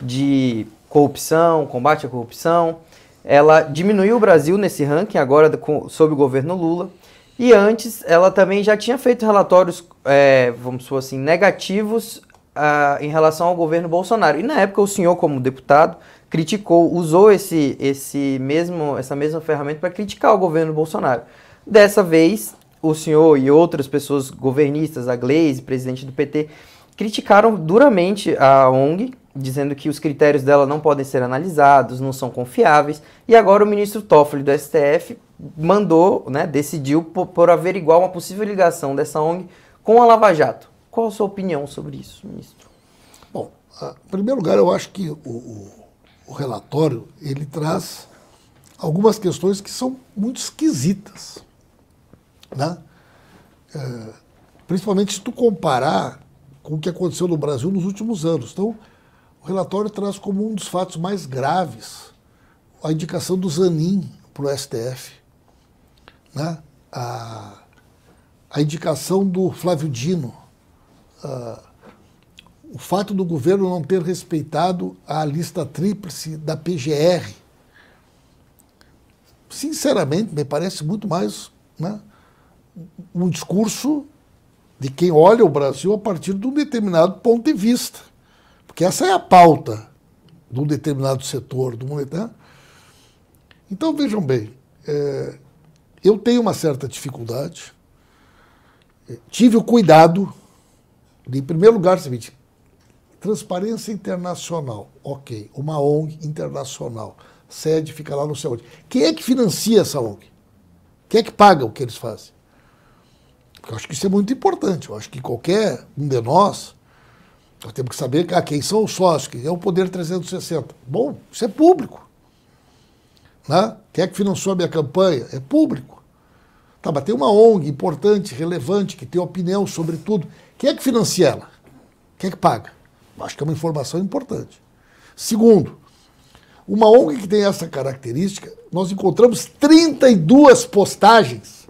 [SPEAKER 1] de corrupção, combate à corrupção. Ela diminuiu o Brasil nesse ranking agora sob o governo Lula. E antes ela também já tinha feito relatórios, é, vamos supor assim, negativos uh, em relação ao governo Bolsonaro. E na época o senhor, como deputado, criticou, usou esse, esse mesmo, essa mesma ferramenta para criticar o governo Bolsonaro. Dessa vez, o senhor e outras pessoas governistas, a Gleisi, presidente do PT, criticaram duramente a ONG dizendo que os critérios dela não podem ser analisados, não são confiáveis. E agora o ministro Toffoli do STF mandou, né, decidiu por, por averiguar uma possível ligação dessa ONG com a Lava Jato. Qual a sua opinião sobre isso, ministro?
[SPEAKER 3] Bom, em primeiro lugar, eu acho que o, o, o relatório ele traz algumas questões que são muito esquisitas, né? É, principalmente se tu comparar com o que aconteceu no Brasil nos últimos anos. Então, o relatório traz como um dos fatos mais graves a indicação do Zanin para o STF. Né? A, a indicação do Flávio Dino. Uh, o fato do governo não ter respeitado a lista tríplice da PGR. Sinceramente, me parece muito mais né, um discurso de quem olha o Brasil a partir de um determinado ponto de vista. Porque essa é a pauta de um determinado setor do mundo. Né? Então, vejam bem, é, eu tenho uma certa dificuldade, tive o cuidado de, em primeiro lugar, seguinte, transparência internacional, ok, uma ONG internacional, sede fica lá no céu. Quem é que financia essa ONG? Quem é que paga o que eles fazem? Porque eu acho que isso é muito importante. Eu acho que qualquer um de nós nós temos que saber ah, quem são os sócios, quem é o Poder 360. Bom, isso é público. Né? Quem é que financiou a minha campanha? É público. Tá, mas tem uma ONG importante, relevante, que tem opinião sobre tudo. Quem é que financia ela? Quem é que paga? Acho que é uma informação importante. Segundo, Uma ONG que tem essa característica, nós encontramos 32 postagens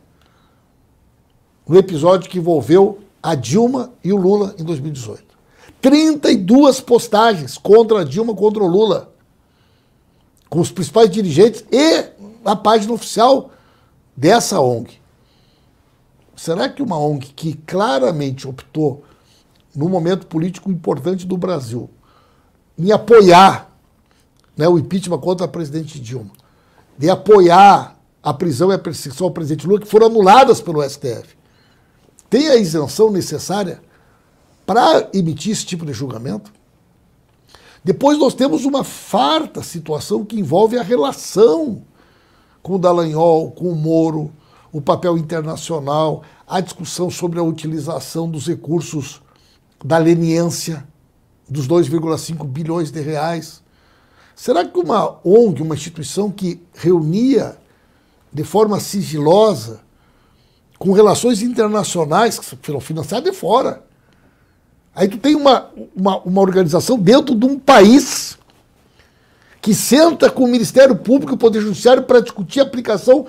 [SPEAKER 3] no episódio que envolveu a Dilma e o Lula em 2018. 32 postagens contra Dilma, contra o Lula. Com os principais dirigentes e a página oficial dessa ONG. Será que uma ONG que claramente optou, num momento político importante do Brasil, em apoiar né, o impeachment contra a presidente Dilma, de apoiar a prisão e a perseguição ao presidente Lula, que foram anuladas pelo STF, tem a isenção necessária para emitir esse tipo de julgamento? Depois nós temos uma farta situação que envolve a relação com o Dallagnol, com o Moro, o papel internacional, a discussão sobre a utilização dos recursos da leniência, dos 2,5 bilhões de reais. Será que uma ONG, uma instituição que reunia de forma sigilosa, com relações internacionais que foram financiadas de fora, aí tu tem uma, uma, uma organização dentro de um país que senta com o Ministério Público e o Poder Judiciário para discutir a aplicação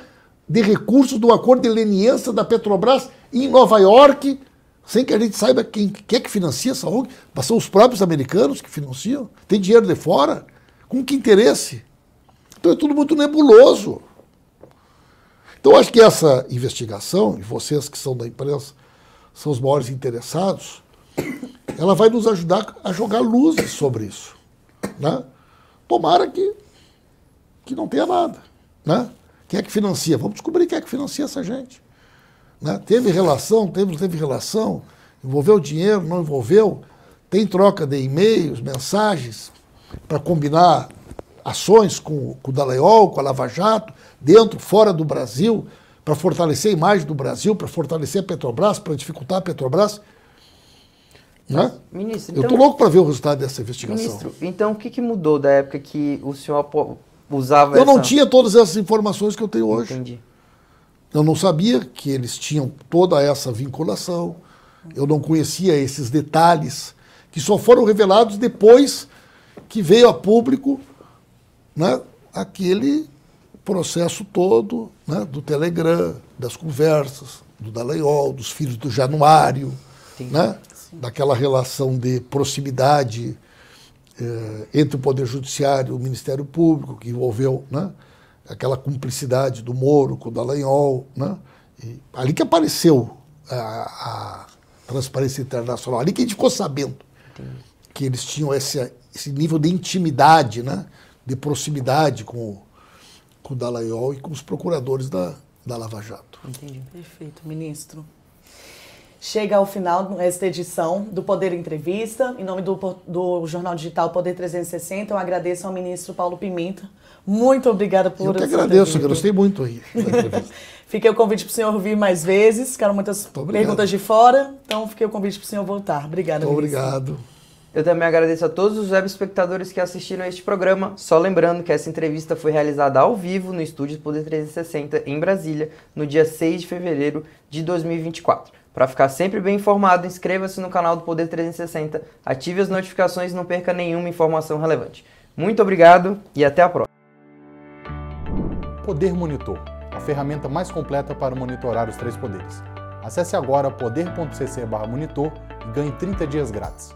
[SPEAKER 3] de recursos do acordo de leniência da Petrobras em Nova York, sem que a gente saiba quem, quem é que financia essa ONG. Mas são os próprios americanos que financiam. Tem dinheiro de fora. Com que interesse? Então é tudo muito nebuloso. Então acho que essa investigação, e vocês que são da imprensa são os maiores interessados, ela vai nos ajudar a jogar luzes sobre isso. Né? Tomara que, que não tenha nada. Né? Quem é que financia? Vamos descobrir quem é que financia essa gente. Né? Teve relação, teve, teve relação, envolveu dinheiro, não envolveu, tem troca de e-mails, mensagens para combinar ações com, com o Dallagnol, com a Lava Jato, dentro, fora do Brasil, para fortalecer a imagem do Brasil, para fortalecer a Petrobras, para dificultar a Petrobras. Né? Ministro, então, Eu estou louco para ver o resultado dessa investigação.
[SPEAKER 1] Ministro, então o que, que mudou da época que o senhor usava
[SPEAKER 3] Eu
[SPEAKER 1] essa...
[SPEAKER 3] não tinha todas essas informações que eu tenho hoje.
[SPEAKER 1] Entendi.
[SPEAKER 3] Eu não sabia que eles tinham toda essa vinculação. Eu não conhecia esses detalhes que só foram revelados depois que veio a público né, aquele processo todo né, do Telegram, das conversas, do Dallagnol, dos filhos do Januário, né, daquela relação de proximidade eh, entre o Poder Judiciário e o Ministério Público, que envolveu né, aquela cumplicidade do Moro com o Dallagnol. Né, e ali que apareceu a, a, transparência internacional, ali que a gente ficou sabendo Entendi. que eles tinham esse, esse nível de intimidade, né, de proximidade com, com o Dallagnol e com os procuradores da, da Lava Jato.
[SPEAKER 2] Entendi. Perfeito, ministro. Chega ao final esta edição do Poder Entrevista. Em nome do, do Jornal Digital Poder 360, eu agradeço ao ministro Paulo Pimenta. Muito obrigada por...
[SPEAKER 3] Eu que agradeço, eu gostei muito aí (laughs)
[SPEAKER 2] Fiquei o convite para o senhor vir mais vezes, ficaram muitas perguntas de fora, então fiquei o convite para o senhor voltar. Obrigada,
[SPEAKER 3] Muito obrigado.
[SPEAKER 1] Eu também agradeço a todos os web espectadores que assistiram a este programa. Só lembrando que essa entrevista foi realizada ao vivo no estúdio Poder 360 em Brasília, no dia 6 de fevereiro de 2024. Para ficar sempre bem informado, inscreva-se no canal do Poder 360, ative as notificações e não perca nenhuma informação relevante. Muito obrigado e até a próxima.
[SPEAKER 4] Poder Monitor, a ferramenta mais completa para monitorar os três poderes. Acesse agora poder.cc/monitor e ganhe 30 dias grátis.